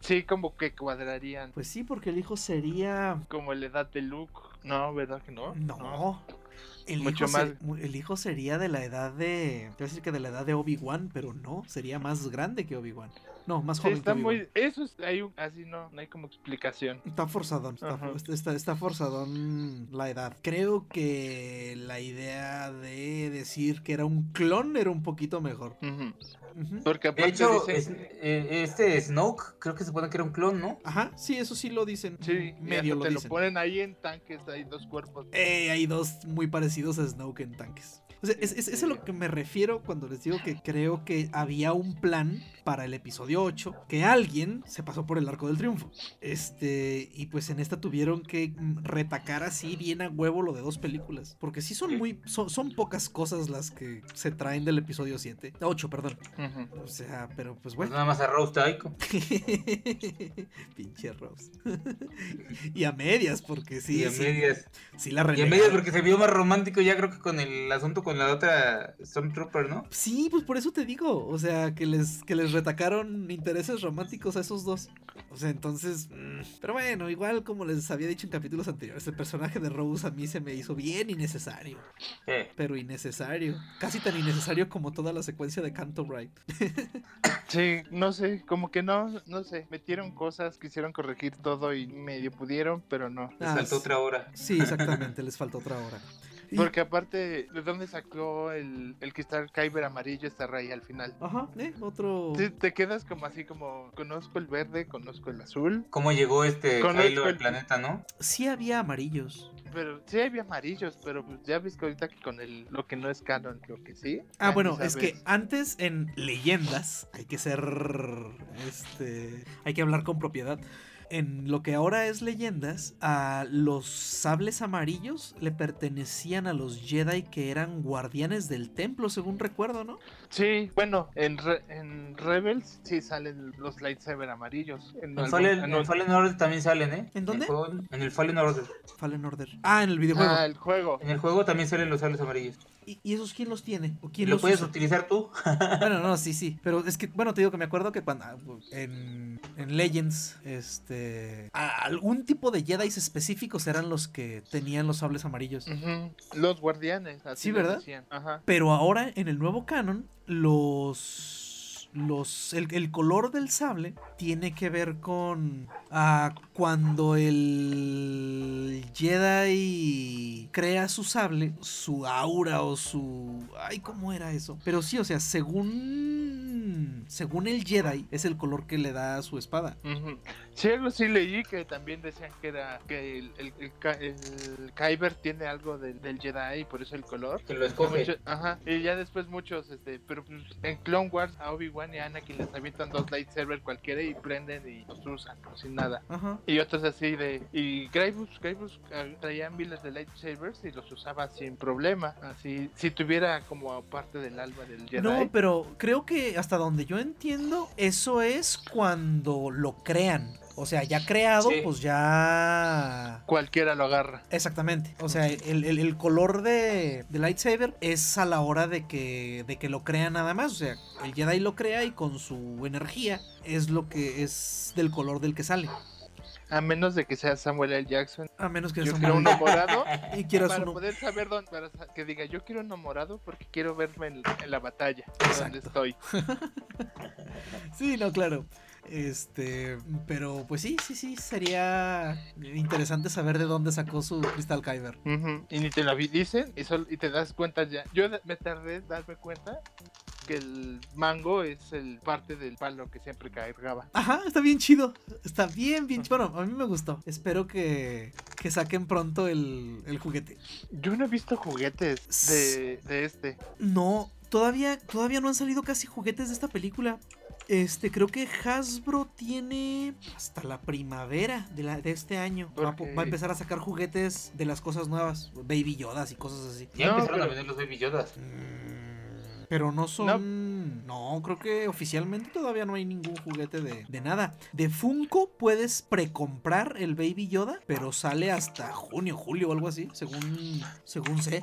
sí como que cuadrarían Pues sí, porque el hijo sería... como la edad de Luke. No, ¿verdad que no? No. El Mucho hijo, más. el hijo sería de la edad de... Te voy a decir que de la edad de Obi-Wan, pero no, sería más grande que Obi-Wan. No, más Sí, joven está que muy... Eso es... Hay un... Así no, no hay como explicación. Está forzadón, está, está forzadón la edad. Creo que la idea de decir que era un clon era un poquito mejor. Porque De aparte hecho, dicen- es- eh, este Snoke creo que se supone que era un clon, ¿no? Ajá, sí, eso sí lo dicen. Sí, medio lo te dicen. lo ponen ahí en tanques, hay dos cuerpos. Eh, hay dos muy parecidos a Snoke en tanques. O sea, es, es- es a lo que me refiero cuando les digo que creo que había un plan para el episodio 8 que alguien se pasó por el arco del triunfo. Este, y pues en esta tuvieron que retacar así bien a huevo lo de dos películas. Porque sí son muy, son, son pocas cosas las que se traen del episodio 7. 8, perdón. O sea, pero pues Pues bueno. nada más a Rose Taiko. [laughs] Pinche Rose. [laughs] y a medias, porque sí, y a sí, medias. sí la Y a medias porque se vio más romántico ya creo que con el asunto con la otra Stormtrooper, ¿no? Sí, pues por eso te digo, o sea, que les, que les retacaron intereses románticos a esos dos. O sea, entonces, mm, pero bueno, igual como les había dicho en capítulos anteriores, el personaje de Rose a mí se me hizo bien innecesario, pero innecesario, casi tan innecesario como toda la secuencia de Canto Bright. [laughs] Sí, no sé, como que no, no sé, metieron cosas, quisieron corregir todo y medio pudieron, pero no. Les Ah, faltó sí. otra hora. Sí, [laughs] exactamente, les faltó otra hora. Porque aparte, ¿de dónde sacó el, el que está el Kyber amarillo esta raya al final? Ajá, ¿eh? Otro... Sí, te quedas como así como, conozco el verde, conozco el azul, ¿Cómo llegó este Kylo al el- planeta, no? Sí había amarillos. pero sí había amarillos, pero pues ya ves que ahorita que con el, lo que no es canon, creo que sí. Ah, bueno, es que antes en leyendas hay que ser. Este. Hay que hablar con propiedad. En lo que ahora es leyendas, a los sables amarillos le pertenecían a los Jedi que eran guardianes del templo, según recuerdo, ¿no? Sí, bueno, en, Re- en Rebels sí salen los lightsaber amarillos. En, En Fallen, en en un- Fallen Order también salen, ¿eh? ¿En dónde? el, juego- en el Fallen Order. Fallen Order. Ah, en el videojuego. Ah, el juego. En el juego también salen los sables amarillos. ¿Y, y esos quién los tiene? ¿O ¿Y quién lo los puedes usa? utilizar tú? [laughs] Bueno, no, sí, sí. Pero es que, bueno, te digo que me acuerdo que cuando en, en Legends, este. a- algún tipo de Jedi específicos eran los que tenían los sables amarillos. Ujú, Los guardianes, así Sí, ¿verdad? decían. Ajá. Pero ahora, en el nuevo canon, los. Los, los el, el color del sable tiene que ver con ah, cuando el Jedi crea su sable, su aura o su... Ay, ¿cómo era eso? Pero sí, o sea, según... Según el Jedi, es el color que le da a su espada. Ujú. Sí, algo sí leí que también decían que era que el, el, el, Ka- el Kyber tiene algo del, del Jedi y por eso el color. Que lo escoge. Mucho- ajá. Y ya después muchos, este, pero en Clone Wars a Obi-Wan y a Anakin les avientan dos lightsabers cualquiera y prenden y los usan sin nada. Ajá. Y otros así de... Y Grievous, Grievous ah, traía miles de lightsabers y los usaba sin problema. Así, si tuviera como parte del alma del Jedi. No, pero creo que hasta donde yo entiendo, eso es cuando lo crean. O sea, ya creado, Sí. pues ya... Cualquiera lo agarra. Exactamente. O sea, el, el- el color de, de lightsaber es a la hora de que, de que lo crea nada más. O sea, el Jedi lo crea y con su energía es lo que es del color del que sale. A menos de que sea Samuel L. Jackson. A menos que Yo sea quiero uno morado. [laughs] y quieras para uno. poder saber dónde, para que diga, yo quiero uno morado porque quiero verme en, en la batalla, donde Exacto. estoy. [laughs] Sí, no, claro. Este, pero pues sí, sí, sí, sería interesante saber de dónde sacó su Crystal Kyber. Y ni te lo dicen y, te das cuenta ya. Yo me tardé en darme cuenta que el mango es el parte del palo que siempre cargaba. Ajá, está bien chido. Está bien, bien chido. Bueno, a mí me gustó. Espero que, que saquen pronto el, el juguete. Yo no he visto juguetes de, de este. No, todavía, todavía no han salido casi juguetes de esta película. Este, creo que Hasbro tiene hasta la primavera de, la, de este año. Va, a va a empezar a sacar juguetes de las cosas nuevas. Baby Yodas y cosas así. Ya No, empezaron a pero- vender los Baby Yodas. Mm, Pero no son. No. creo que oficialmente todavía no hay ningún juguete de, de nada. De Funko puedes precomprar el Baby Yoda, pero sale hasta junio, julio o algo así, según, según sé.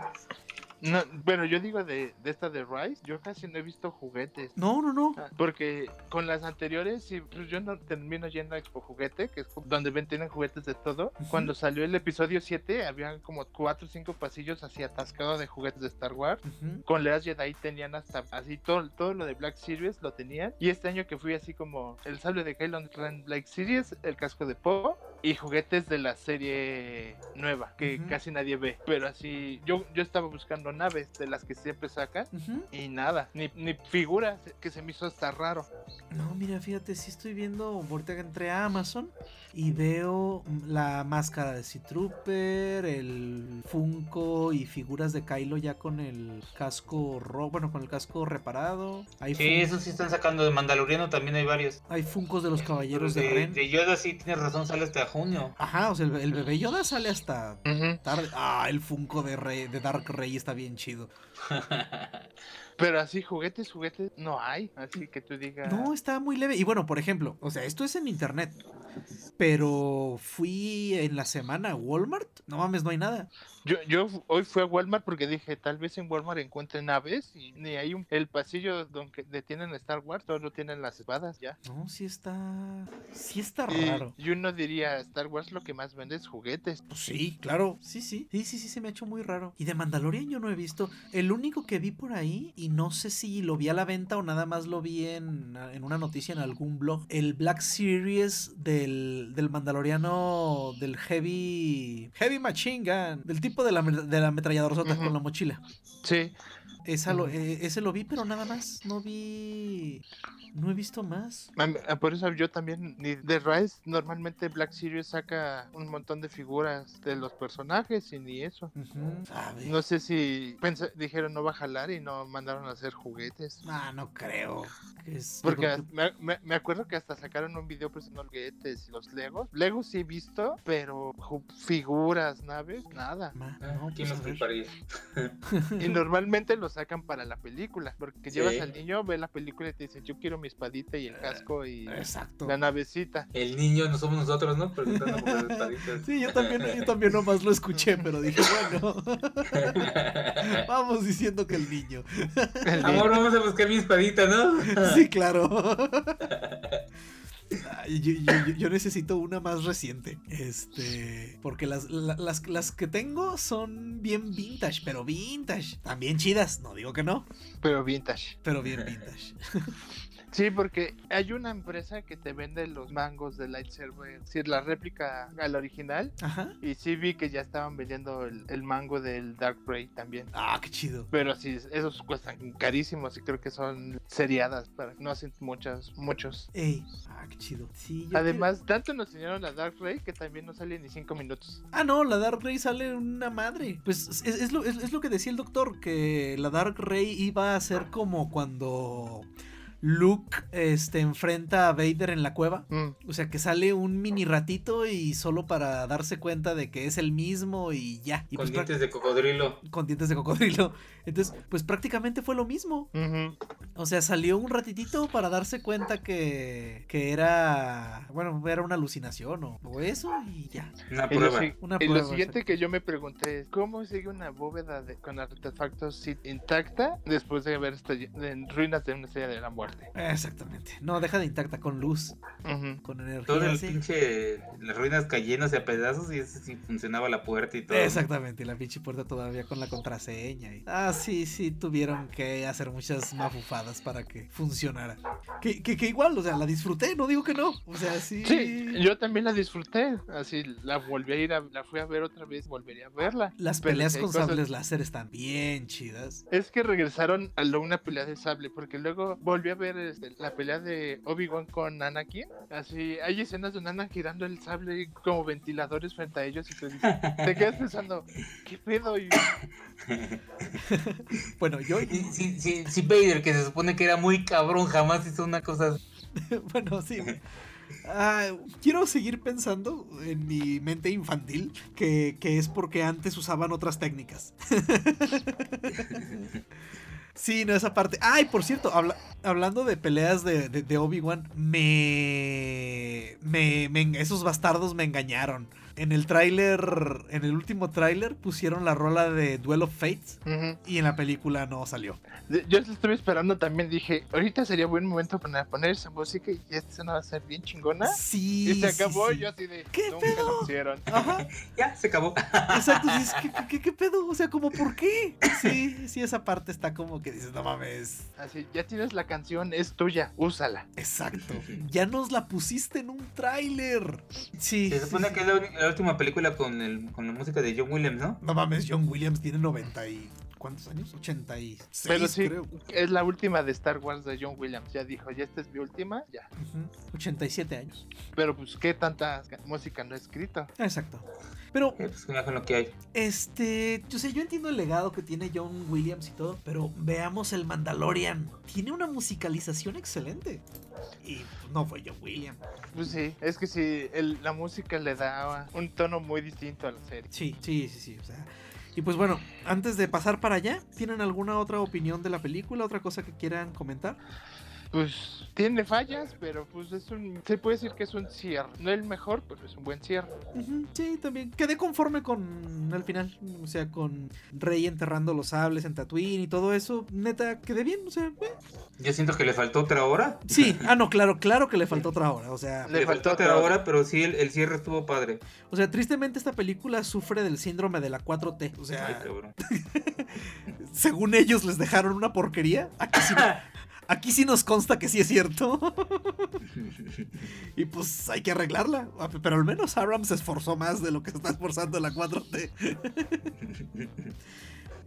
No, bueno, yo digo de, de esta de Rise, yo casi no he visto juguetes. No, no, no. Ah, Porque con las anteriores, pues yo no termino yendo a Expo Juguete, que es donde ven, tienen juguetes de todo. Ujú. Cuando salió el episodio 7, habían como 4 o 5 pasillos así atascados de juguetes de Star Wars. Ujú. Con Leas Jedi tenían hasta así todo, todo lo de Black Series lo tenían. Y este año que fui así como el sable de Kylo Ren Black Series, el casco de Poe y juguetes de la serie nueva que casi nadie ve. Pero así, yo, yo estaba buscando naves de las que siempre sacan. Y nada, ni, ni figuras que se me hizo hasta raro. No, mira, fíjate, sí estoy viendo. Ahorita que entré a Amazon y veo la máscara de Sea Trooper, el Funko y figuras de Kylo ya con el casco rojo, bueno, con el casco reparado. Hay, Sí, eso sí están sacando de Mandaloriano, también hay varios. hay Funcos de los caballeros de, de, Ren. de Yoda sí tienes razón, sale hasta junio. Ajá, o sea, el, el bebé Yoda sale hasta tarde. Ah, el Funko de, Rey- de Dark Rey está bien chido. [laughs] Pero así juguetes, juguetes no hay. Así que tú digas. No, está muy leve. Y bueno, por ejemplo, o sea, esto es en internet. Pero fui en la semana a Walmart. No mames, no hay nada. Yo, yo hoy fui a Walmart porque dije, tal vez en Walmart encuentren naves y ni hay un, el pasillo donde detienen Star Wars, solo tienen las espadas ya. No, sí está. Sí está Y, raro. y uno diría, Star Wars lo que más vende es juguetes. Pues sí, claro. Sí, sí. Sí, sí, sí, se me ha hecho muy raro. Y de Mandalorian yo no he visto. El único que vi por ahí, y no sé si lo vi a la venta o nada más lo vi en, en una noticia en algún blog. El Black Series del, del Mandaloriano del Heavy. Heavy Machine Gun. Del tipo de la, de la ametralladora Ujú. con la mochila. Sí, Esa lo- eh, ese lo vi, pero nada más. No vi. No he visto más. a mí- a- por eso yo también, ni de Rise, normalmente Black Series saca un montón de figuras de los personajes y ni eso. Ujú. Sabe. No sé si dijeron no va a jalar y no mandaron a hacer juguetes. Ah, no creo. que es- Porque me, me- me acuerdo que hasta sacaron un video presentando juguetes y los Legos. Legos sí he visto, pero figuras, naves, nada. Ma- Ah, no, ¿Quién pues, los? [laughs] [laughs] Y normalmente lo sacan para la película. Porque Sí. llevas al niño, ve la película y te dice, yo quiero mi espadita y el casco y Exacto. la navecita. El niño no somos nosotros, ¿no? Espaditas. Sí, yo también, yo también nomás lo escuché, pero dije, bueno, [laughs] vamos diciendo que el niño. El Amor, vamos a buscar mi espadita, ¿no? Sí, claro. [laughs] Yo, yo- yo- yo necesito una más reciente. Este. Porque las, la- las, las que tengo son bien vintage, pero vintage. También chidas, no digo que no, Pero vintage. pero bien vintage. [laughs] Sí, porque hay una empresa que te vende los mangos de lightsaber, es decir, la réplica al original. Ajá. Y sí vi que ya estaban vendiendo el, el mango del Dark Ray también. Ah, qué chido. Pero sí, esos cuestan carísimos y creo que son seriadas para no hacen muchas, muchos. Ey. Ah, qué chido. Sí, yo Además, tanto nos enseñaron la Dark Ray que también no sale ni cinco minutos. Ah, no, la Dark Ray sale una madre. Pues es, es lo, es- es lo que decía el doctor, que la Dark Ray iba a ser como cuando Luke este, enfrenta a Vader en la cueva. Mm, O sea, que sale un mini ratito y solo para darse cuenta de que es el mismo y ya. Y Con pues, dientes de cocodrilo. con dientes de cocodrilo. Entonces, pues prácticamente fue lo mismo. O sea, salió un ratitito para darse cuenta que, que era, bueno, era una alucinación o, o eso y ya. Una Y lo, prueba. Una y lo prueba, siguiente que yo me pregunté es cómo sigue una bóveda de- con artefactos intacta después de haber estado en ruinas de una estrella de la muerte. Exactamente. No, deja de intacta con luz, Ujú. con energía. Todo el sí. pinche. Las ruinas cayéndose a pedazos y ese sí funcionaba la puerta y todo. Exactamente, y la pinche puerta todavía con la contraseña. y- Ah, sí, sí, tuvieron que hacer muchas mafufadas para que funcionara. Que, que, que igual, o sea, la disfruté, no digo que no. O sea, sí. Sí, yo también la disfruté. Así la volví a ir a, la fui a ver otra vez, volvería a verla. Las Pero peleas hay con cosas- sables láser están bien chidas. Es que regresaron a lo, una pelea de sable, porque luego volví a ver este, la pelea de Obi-Wan con Anakin. Así, hay escenas de Anakin girando el sable como ventiladores frente a ellos y te, te quedas pensando, ¿qué pedo? Y, [laughs] Bueno, yo, Si, si, si Vader, que se supone que era muy cabrón, jamás hizo una cosa. [laughs] bueno, sí. Ah, quiero seguir pensando en mi mente infantil que, que es porque antes usaban otras técnicas. [laughs] Sí, no, esa parte. Ay, por cierto, habla- hablando de peleas de, de- Obi-Wan, me, me- Esos bastardos me engañaron. En el tráiler, en el último tráiler, pusieron la rola de Duel of Fates y en la película no salió. Yo estuve esperando también, dije, ahorita sería buen momento para poner esa música y esta escena va a ser bien chingona. Sí. y se acabó sí. yo así de, ¿Qué nunca pedo? lo pusieron. Ajá. [laughs] Ya, se acabó. Exacto, sí, es que- [laughs] que- que- ¿qué, pedo? O sea, como, ¿por qué? Sí, sí, esa parte está como que dices, no mames. Así, ya tienes la canción, es tuya, úsala. Exacto. [laughs] Ya nos la pusiste en un tráiler. Sí. Se supone sí. que es la, uni- la última película con, el, con la música de John Williams, ¿no? No mames, John Williams tiene 90 y... ¿Cuántos años? 86, Pero sí, creo. es la última de Star Wars de John Williams. Ya dijo, ya esta es mi última, ya. Ujú, 87 años. Pero pues, ¿qué tanta ca- música no he escrito? Exacto. Pero, Eh, pues con lo que hay. este, yo sé, yo entiendo el legado que tiene John Williams y todo, pero veamos el Mandalorian. Tiene una musicalización excelente. Y pues, no fue John Williams. Pues sí, es que sí, el- la música le da un tono muy distinto a la serie. Sí, sí, sí, sí. O sea. Y pues bueno, antes de pasar para allá, ¿tienen alguna otra opinión de la película? ¿Otra cosa que quieran comentar? Pues tiene fallas, pero pues es un. Se puede decir que es un cierre. No el mejor, pero es un buen cierre. Sí, también. Quedé conforme con el final. O sea, con Rey enterrando los sables en Tatooine y todo eso. Neta, quedé bien. O sea, eh. Yo siento que le faltó otra hora. sí. [laughs] Ah, no, claro, claro que le faltó otra hora. O sea, Le Le, faltó faltó otra hora, pero sí, el, el cierre estuvo padre. o sea, tristemente esta película sufre del síndrome de la 4T. O Ay, sea, cabrón. [laughs] según ellos les dejaron una porquería. Aquí sí, [laughs] aquí sí nos consta que sí es cierto. [laughs] Y pues hay que arreglarla. Ah, Pero al menos Aram se esforzó más de lo que se está esforzando la 4T. [laughs]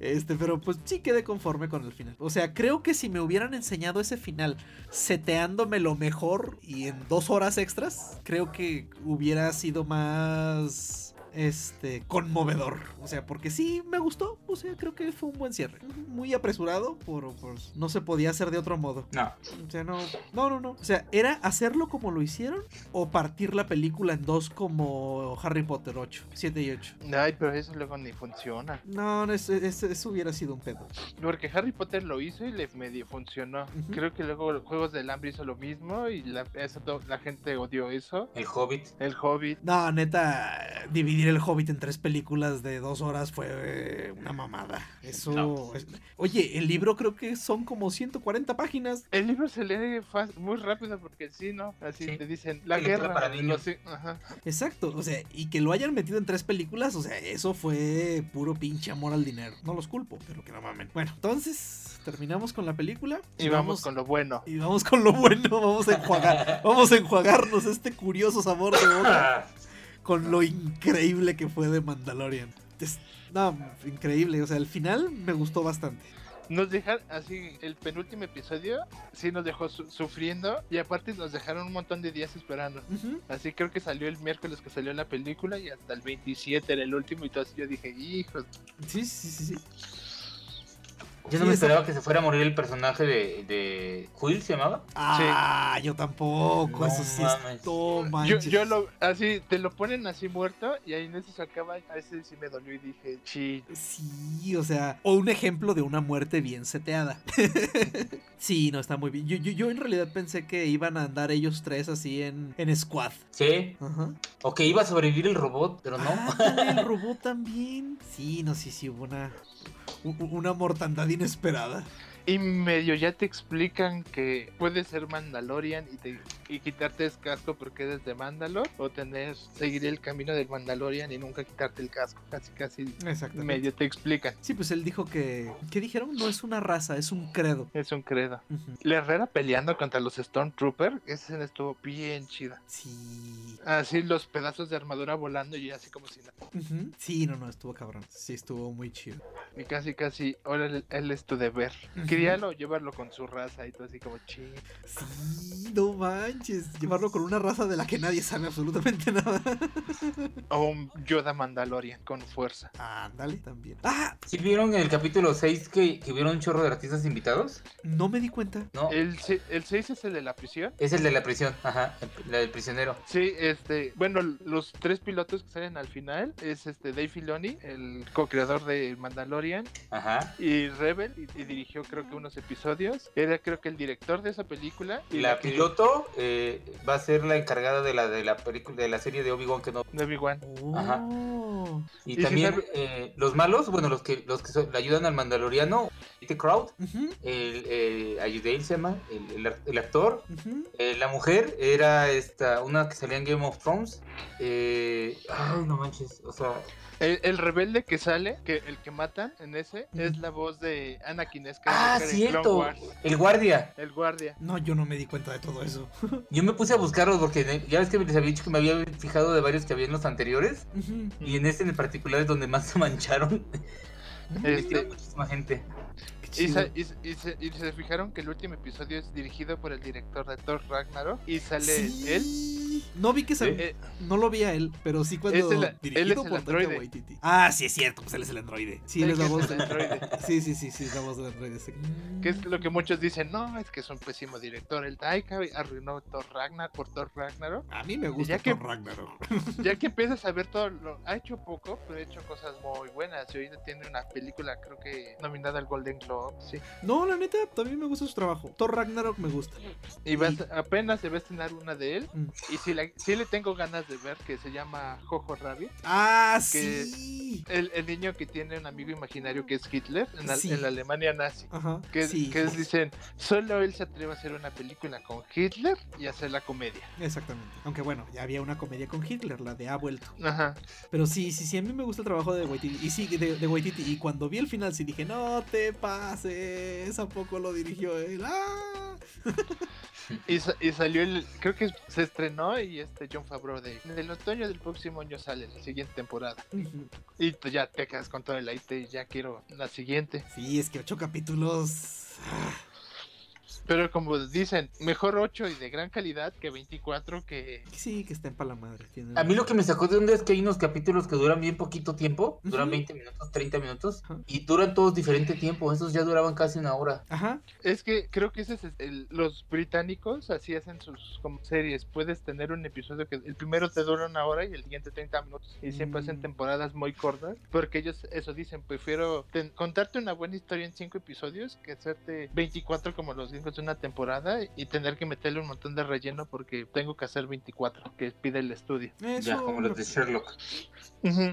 Este, pero pues sí quedé conforme con el final. O sea, creo que si me hubieran enseñado ese final seteándome lo mejor y en dos horas extras, creo que hubiera sido más este conmovedor. O sea, porque sí me gustó. O sea, creo que fue un buen cierre. Muy apresurado, pero pues no se podía hacer de otro modo. No, O sea, no, no, no, no. O sea, ¿era hacerlo como lo hicieron o partir la película en dos como Harry Potter 8, 7 y 8? Ay, pero eso luego ni funciona. No, no, eso, eso- eso hubiera sido un pedo. Porque Harry Potter lo hizo y le medio funcionó. Creo que luego los Juegos del Hambre hizo lo mismo y la, eso la gente odió eso. el Hobbit. El Hobbit. No, neta, dividir el Hobbit en tres películas de dos horas fue eh, una mamada. Eso. No. es- Oye, el libro creo que son como 140 páginas. El libro se lee muy rápido porque sí, ¿no? Así Sí. te dicen, la guerra. para niños. ajá. Exacto, o sea, y que lo hayan metido en tres películas, o sea, eso fue puro pinche amor al dinero. No los culpo, pero que no mamen. Bueno, entonces terminamos con la película Y vamos con lo bueno. y vamos con lo bueno, vamos a enjuagar, vamos a enjuagarnos este curioso sabor de boca [laughs] con lo increíble que fue de Mandalorian. Es- no, increíble, o sea, el final me gustó bastante. Nos dejaron, así, el penúltimo episodio, sí nos dejó su- sufriendo y aparte nos dejaron un montón de días esperando. Así creo que salió el miércoles que salió la película y hasta el 27 era el último y todo así yo dije, hijos, Sí, sí, sí, sí. Yo no Sí, me eso- esperaba que se fuera a morir el personaje de, de Quill, ¿se llamaba? Ah, yo tampoco, No eso sí mames. es todo yo, yo lo, así, te lo ponen así muerto y ahí en eso se acaba, a ese sí me dolió y dije, chi, Sí, o sea, o un ejemplo de una muerte bien seteada. [laughs] sí, no, está muy bien. Yo, yo, yo en realidad pensé que iban a andar ellos tres así en, en squad. Sí. Ajá. O que iba a sobrevivir el robot, pero no. Ah, el [laughs] robot también. Sí, no, sí, sí, hubo una, una mortandad inesperada. Y medio ya te explican que puedes ser Mandalorian y, te, y quitarte el casco porque eres de Mandalor o tener, seguir el camino del Mandalorian y nunca quitarte el casco. Casi, casi medio te explican. Sí, pues él dijo que... ¿Qué dijeron? No es una raza, es un credo. Es un credo. Ujú. La Herrera peleando contra los Stormtroopers, esa escena estuvo bien chida. Sí. Así los pedazos de armadura volando y así como si nada. Sí, no, no, estuvo cabrón. Sí, estuvo muy chido. Y casi, casi, ahora él, él es tu deber. Ujú. Quería lo, llevarlo con su raza y todo así como ching. Sí, no manches. Llevarlo con una raza de la que nadie sabe absolutamente nada. O un Yoda Mandalorian con fuerza. Ándale, también. Ah, ¿Sí vieron en el capítulo 6 que, que hubieron un chorro de artistas invitados? no me di cuenta. No. El, el 6 es el de la prisión. Es el de la prisión, ajá, el- la del prisionero. Sí, este, bueno, los tres pilotos que salen al final es este Dave Filoni, el co-creador de Mandalorian, Ajá. y Rebel, y, y dirigió creo que unos episodios. Era creo que el director de esa película. Y La que- piloto eh, va a ser la encargada de la de la película de la serie de Obi-Wan que no. de Obi-Wan. Ajá. Oh. Y, si también sabe- eh, los malos, bueno, los que los que so- le ayudan al Mandaloriano, este Crowd, Ujú, el eh, Ayudale se llama, el, el ar- el actor. Eh, la mujer era esta, una que salía en Game of Thrones. Eh, ay, no manches, o sea, El, el rebelde que sale, que el que matan en ese, es la voz de Anakin ah, cierto, el guardia. el guardia. No, yo no me di cuenta de todo eso. [laughs] Yo me puse a buscarlos porque ya ves que les había dicho que me había fijado de varios que había en los anteriores. Y en este en particular es donde más se mancharon. Este, muchísima gente. Y, se, y se fijaron que el último episodio es dirigido por el director de Thor Ragnarok y sale Sí. él. No vi que se... Sí. eh, No lo vi a él, pero sí cuando Es el- él dirigido es el por androide. Waititi. Ah, sí es cierto, pues él es el androide. Sí, él él es la voz. es el androide. [laughs] Sí, sí, sí, sí, es la voz del androide. sí. Que es lo que muchos dicen, no, es que es un pésimo director. El Taika arruinó Thor Ragnarok por Thor Ragnarok. A mí me gusta Ya que- Thor Ragnarok. [laughs] Ya que empiezas a ver todo, lo, ha hecho poco, pero ha hecho cosas muy buenas. Y ahorita tiene una película, creo que nominada al Golden Globe. Sí. No, la neta, también me gusta su trabajo. Thor Ragnarok me gusta. Y apenas se va a estrenar una de él. Mm. Y si, la, si le tengo ganas de ver, que se llama Jojo Rabbit. Ah, Que- sí. El, el niño que tiene un amigo imaginario que es Hitler en la, Sí. en la Alemania nazi. Ajá. Que, sí. que es- dicen, solo él se atreve a hacer una película con Hitler y hacer la comedia. Exactamente. Aunque bueno, ya había una comedia con Hitler, la de Ha vuelto. Ajá. Pero sí, sí, sí, a mí me gusta el trabajo de Waititi. Y sí, de, de Waititi. Y cuando vi el final sí dije, no te pases, ¿a poco lo dirigió él? ¡Ah! Y, sa- y salió el, creo que se estrenó y este John Favreau de, en el otoño del próximo año sale la siguiente temporada. Y pues ya te quedas con todo el aire y ya quiero la siguiente. Sí, es que ocho capítulos. Pero como dicen, mejor 8 y de gran calidad que 24 que... Sí, que estén para la madre. tienen- A mí lo que me sacó de onda es que hay unos capítulos que duran bien poquito tiempo, duran Ujú. 20 minutos, 30 minutos, Ajá. y duran todos diferente tiempo, esos ya duraban casi una hora. Ajá. Es que creo que ese es el, los británicos así hacen sus como series. Puedes tener un episodio que el primero te dura una hora y el siguiente 30 minutos. Y siempre hacen Mm. temporadas muy cortas. Porque ellos eso dicen, prefiero ten- contarte una buena historia en 5 episodios que hacerte 24 como los gringos una temporada y tener que meterle un montón de relleno porque tengo que hacer 24, que pide el estudio. Eso, Ya, como los de Sherlock.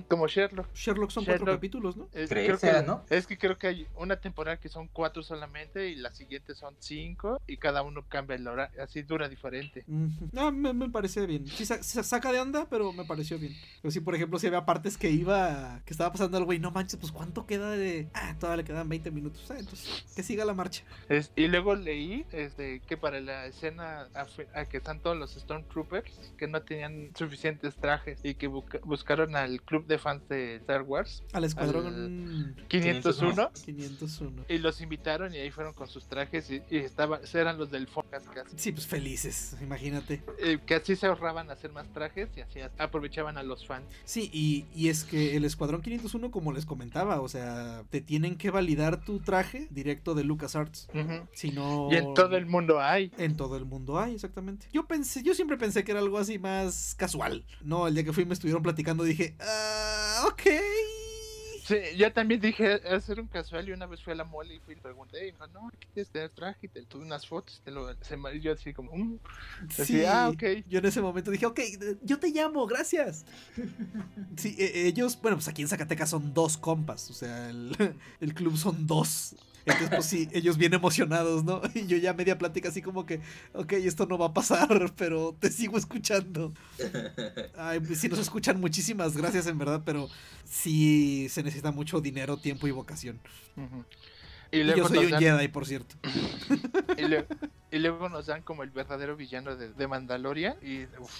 Como Sherlock. Sherlock son cuatro capítulos, ¿no? Es, creo que, ¿no? es que creo que hay una temporada que son cuatro solamente y la siguiente son cinco y cada uno cambia el horario, así dura diferente. Ujú. Ah, me, me parece bien. Sí, se saca de onda, pero me pareció bien. Pero sí, por ejemplo, si había partes que iba, que estaba pasando algo y no manches, pues ¿cuánto queda de...? Ah, todavía le quedan 20 minutos. Ah, entonces, que siga la marcha. Es- y luego leí este, que para la escena a, que están todos los Stormtroopers que no tenían suficientes trajes y que busca- buscaron al club de fans de Star Wars Al escuadrón 501 501. y los invitaron y ahí fueron con sus trajes y, y estaban eran los del Focas casi. Sí, pues felices, imagínate. Eh, que así se ahorraban hacer más trajes y así aprovechaban a los fans. Sí, y, y es que el Escuadrón 501, como les comentaba, o sea, te tienen que validar tu traje directo de LucasArts. Ujú. Si no... Y en todo el mundo hay. En todo el mundo hay, exactamente. Yo pensé, yo siempre pensé que era algo así más casual. No, el día que fui me estuvieron platicando dije, ah, ok. Sí, yo también dije hacer un casual y una vez fui a la mole y fui y pregunté, y dijo, no, aquí tienes tener traje y te tuve unas fotos, te lo, se me- yo así como, "Mm". Así, ah, ok. Yo en ese momento dije, ok, yo te llamo, gracias. [laughs] Sí, e- ellos, bueno, pues aquí en Zacatecas son dos compas, o sea, el, [laughs] el club son dos. Entonces, pues sí, ellos bien emocionados, ¿no? [laughs] Y yo ya media plática así como que, ok, esto no va a pasar, [laughs] pero te sigo escuchando. Ay, pues sí nos escuchan, muchísimas gracias en verdad, pero sí se necesita mucho dinero, tiempo y vocación. Y luego, yo soy un dan, Jedi, por cierto. [laughs] y, luego, y luego nos dan como el verdadero villano de, de Mandalorian y uf,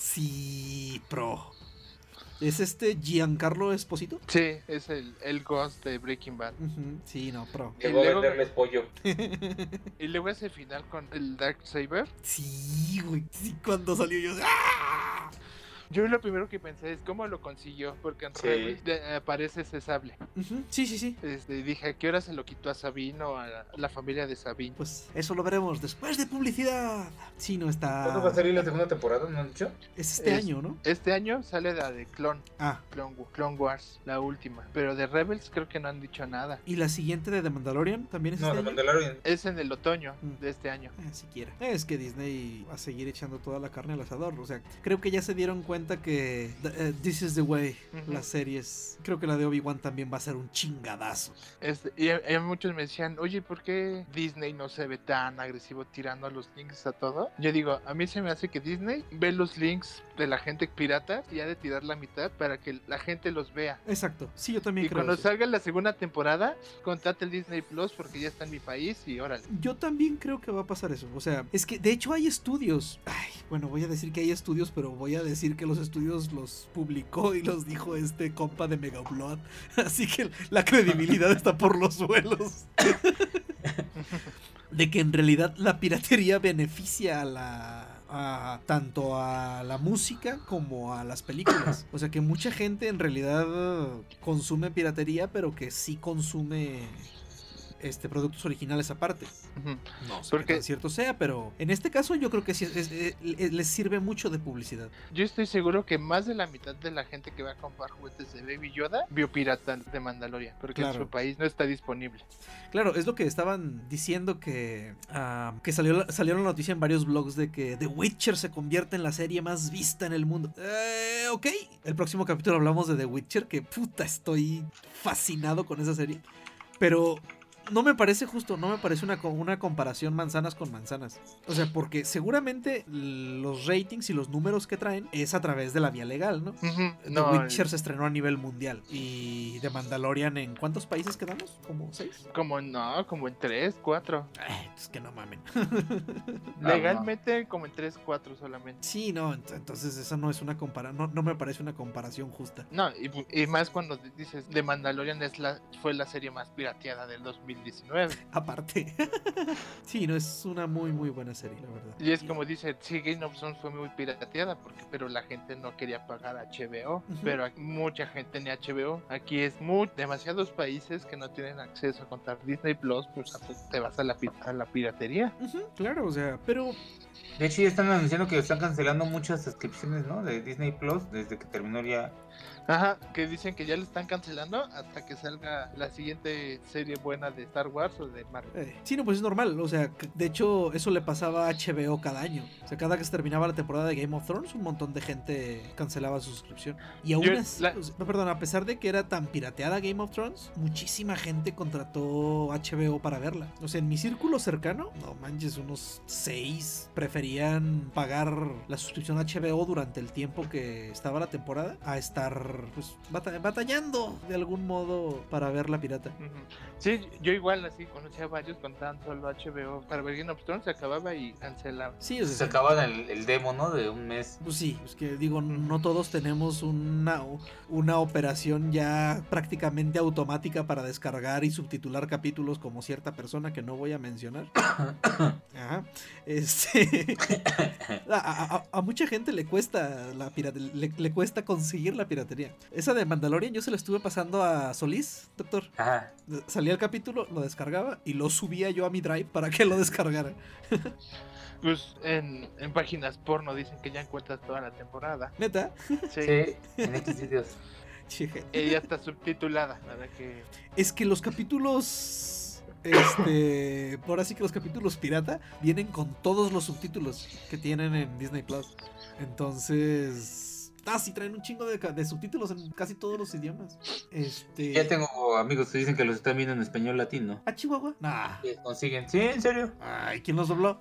Sí, pro. ¿Es este Giancarlo Esposito? sí, es el, el Ghost de Breaking Bad. Sí, no, pro. A luego- venderles pollo. Y luego ese final con el Dark Saber. Sí, güey. Sí, cuando salió yo. ¡ah! Yo lo primero que pensé es cómo lo consiguió, porque en Sí. Rebels de- aparece ese sable. Sí, sí, sí. Este, dije, ¿a qué hora se lo quitó a Sabine o a la, la familia de Sabine? Pues eso lo veremos después de publicidad. Sí, no está. ¿Cuándo va a salir la segunda temporada? ¿No han dicho? Es este Es- año, ¿no? Este año sale la de Clone, Ah, Clone, Clone Wars, la última. Pero de Rebels creo que no han dicho nada. y la siguiente de The Mandalorian también es No, este de año. Mandalorian. Es en el otoño Mm. de este año. Eh, siquiera. Es que Disney va a seguir echando toda la carne al asador. O sea, creo que ya se dieron cuenta que eh, This is the Way, Ujú. las series. Creo que la de Obi-Wan también va a ser un chingadazo. Este, y, y muchos me decían, oye, ¿por qué Disney no se ve tan agresivo tirando a los links a todo? Yo digo, a mí se me hace que Disney ve los links de la gente pirata y ha de tirar la mitad para que la gente los vea. Exacto. Sí, yo también Y creo. cuando eso. salga la segunda temporada, contate el Disney Plus porque ya está en mi país y órale. Yo también creo que va a pasar eso. O sea, es que de hecho hay estudios. Ay, bueno, voy a decir que hay estudios, pero voy a decir que los estudios los publicó y los dijo este compa de Mega Blood. [laughs] Así que la credibilidad está por los suelos. [laughs] de que en realidad la piratería beneficia a la. a- tanto a la música como a las películas. O sea que mucha gente en realidad consume piratería, pero que sí consume este productos originales aparte. No sé Porque- qué tan cierto sea, pero en este caso yo creo que sí es- es- es- es- les sirve mucho de publicidad. Yo estoy seguro que más de la mitad de la gente que va a comprar juguetes de Baby Yoda vio pirata de Mandalorian porque Claro. en su país no está disponible. Claro, es lo que estaban diciendo que, ah, que salió, la- salió la noticia en varios blogs de que The Witcher se convierte en la serie más vista en el mundo. Eh, ok, el próximo capítulo hablamos de The Witcher, que puta, estoy fascinado con esa serie. Pero no me parece justo, no me parece una, una comparación manzanas con manzanas. O sea, porque seguramente los ratings y los números que traen es a través de la vía legal, ¿no? Ujú. The No, Witcher se estrenó a nivel mundial. Y The Mandalorian en cuántos países quedamos? ¿Como seis? como no, como en 3, 4. Eh, es que no mamen. [laughs] Legalmente como en 3, 4 solamente. Sí, no, ent- entonces eso no es una compara no, no me parece una comparación justa. No, y, y más cuando dices The Mandalorian es la, fue la serie más pirateada del 2019. [laughs] Aparte. [laughs] sí, no, es una muy, muy buena serie, la verdad. Y es como dice, sí, Game of Thrones fue muy pirateada, porque, pero la gente no quería pagar HBO, pero mucha gente tenía HBO. Aquí es muy, demasiados países que no tienen acceso a contar Disney Plus, pues te vas a la, a la piratería. Claro, o sea, pero De hecho, ya están anunciando que están cancelando muchas suscripciones, ¿no? De Disney Plus desde que terminó ya Ajá, que dicen que ya lo están cancelando hasta que salga la siguiente serie buena de Star Wars o de Marvel. Eh, sí, no, pues es normal. O sea, de hecho, eso le pasaba a HBO cada año. O sea, cada que se terminaba la temporada de Game of Thrones, un montón de gente cancelaba su suscripción. Y aún así, la- o sea, no, perdón, a pesar de que era tan pirateada Game of Thrones, muchísima gente contrató HBO para verla. O sea, en mi círculo cercano, no manches, unos seis preferían pagar la suscripción a HBO durante el tiempo que estaba la temporada a estar pues bata- batallando de algún modo para ver la pirata. Sí, yo igual así conocí a varios con tan solo HBO para ver Game of Thrones, se acababa y cancelaba. Sí, o sea, Se acaban el, el demo, ¿no? De un mes. Pues sí, es que digo, no todos tenemos una, una operación ya prácticamente automática para descargar y subtitular capítulos como cierta persona que no voy a mencionar. [coughs] Ajá. Este, [coughs] a, a- a- a mucha gente le cuesta la pirate- le, le cuesta conseguir la piratería. Esa de Mandalorian yo se la estuve pasando a Solís, doctor. Ajá. Salía el capítulo, lo descargaba y lo subía yo a mi drive para que lo descargara. [laughs] Pues en, en páginas porno dicen que ya encuentras toda la temporada. Neta. Sí. Sí, en X. Chije. Ella está subtitulada, para que Es que los capítulos. Este. [coughs] Ahora sí que los capítulos pirata vienen con todos los subtítulos que tienen en Disney Plus. Entonces. Ah, sí, traen un chingo de, subtítulos en casi todos los idiomas. Este. Ya tengo amigos que dicen que los están viendo en español latino. ¿A Chihuahua? Nah. Consiguen. Sí, en serio. Ay, ¿quién los dobló?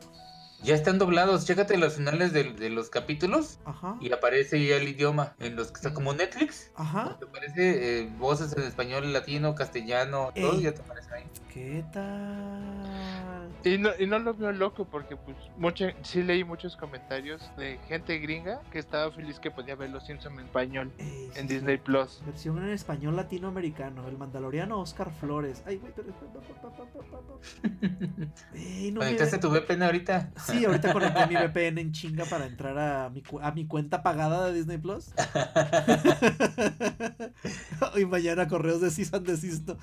Ya están doblados. Chécate los finales de, de los capítulos Ajá. y aparece ya el idioma. En los que está como Netflix. Ajá. Te aparece eh, voces en español, latino, castellano, todo Ey. ya te aparece ahí. ¿Qué tal? Y no, y no lo veo loco porque pues mucha, sí leí muchos comentarios de gente gringa que estaba feliz que podía ver los Simpsons en español en Este, Disney Plus. Versión en español latinoamericano. El mandaloriano Oscar Flores. Ay, güey, pero. [laughs] Ey, no me- ¿Conectaste tu VPN ahorita? Sí, ahorita conecté mi [laughs] VPN en chinga para entrar a mi, cu- a mi cuenta pagada de Disney Plus. [laughs] Hoy mañana correos de Cis and Desisto.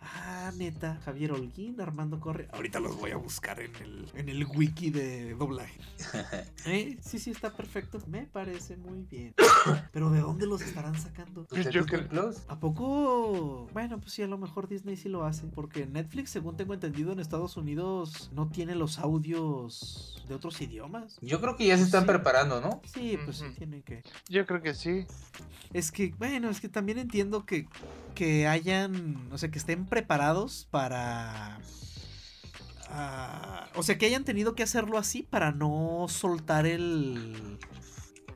Ah, neta. Javier Holguín, Armando Corre. Ahorita los voy a buscar en el, en el wiki de doblaje. [laughs] Eh, Sí, sí, está perfecto. Me parece muy bien. Pero ¿de dónde los estarán sacando? Creo- Plus. ¿A poco? Bueno, pues sí, a lo mejor Disney sí lo hace. Porque Netflix, según tengo entendido, en Estados Unidos no tiene los audios de otros idiomas. Yo creo que ya se están Sí. preparando, ¿no? Sí, pues sí, Ujú. tienen que. Yo creo que sí. Es que, bueno, es que también entiendo que, que hayan, o sea, que estén preparados para... ah, o sea, que hayan tenido que hacerlo así para no soltar el...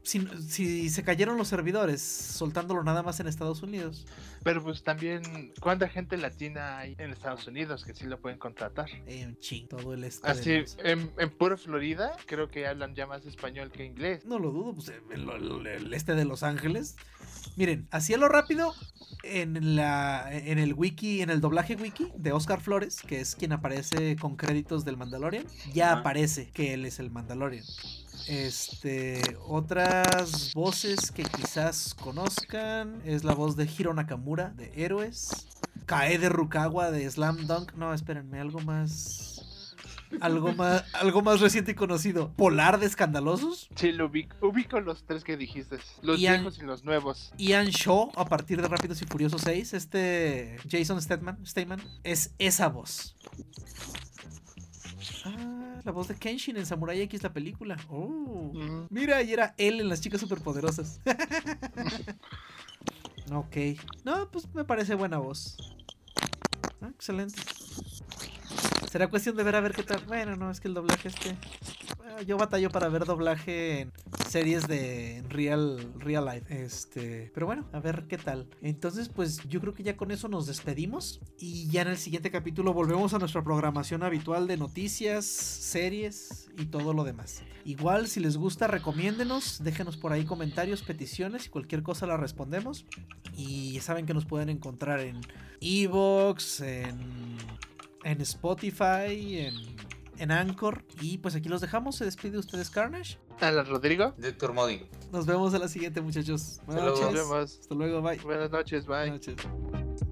Si, si se cayeron los servidores, soltándolo nada más en Estados Unidos. Pero pues también, ¿cuánta gente latina hay en Estados Unidos que sí lo pueden contratar? Eh, un ching, todo el este. Así, de los- en, en pura Florida, creo que hablan ya más español que inglés. No lo dudo, pues el, el- el este de Los Ángeles. Miren, así a lo rápido, en, la, en el wiki, en el doblaje wiki de Oscar Flores, que es quien aparece con créditos del Mandalorian, ya aparece que él es el Mandalorian. Este, otras voces que quizás conozcan es la voz de Hiro Nakamura de Héroes, Kae de Rukawa de Slam Dunk. No, espérenme, algo más. Algo más, algo más reciente y conocido. Polar de Escandalosos. Sí, lo ubico, ubico los tres que dijiste, los Ian- viejos y los nuevos. Ian Shaw, a partir de Rápidos y Furiosos 6, este Jason Statham, Statham es esa voz. Ah, la voz de Kenshin en Samurai X, la película. Oh. Ujú. Mira, y era él en Las Chicas Superpoderosas. [laughs] ok. No, pues me parece buena voz. Ah, excelente. Será cuestión de ver a ver qué tal. Bueno, no, es que el doblaje este. Yo batallo para ver doblaje en series de real, real life. Este. Pero bueno, a ver qué tal. Entonces, pues yo creo que ya con eso nos despedimos. Y ya en el siguiente capítulo volvemos a nuestra programación habitual de noticias, series y todo lo demás. Igual, si les gusta, recomiéndenos, déjenos por ahí comentarios, peticiones y cualquier cosa la respondemos. Y saben que nos pueden encontrar en Evox, en, en Spotify, en, en Anchor. Y pues aquí los dejamos. Se despide ustedes, Carnage. Hola, Rodrigo. Doctor Modi. Nos vemos a la siguiente, muchachos. Buenas Hasta luego. Nos noches. vemos. Hasta luego, bye. Buenas noches, bye. Buenas noches.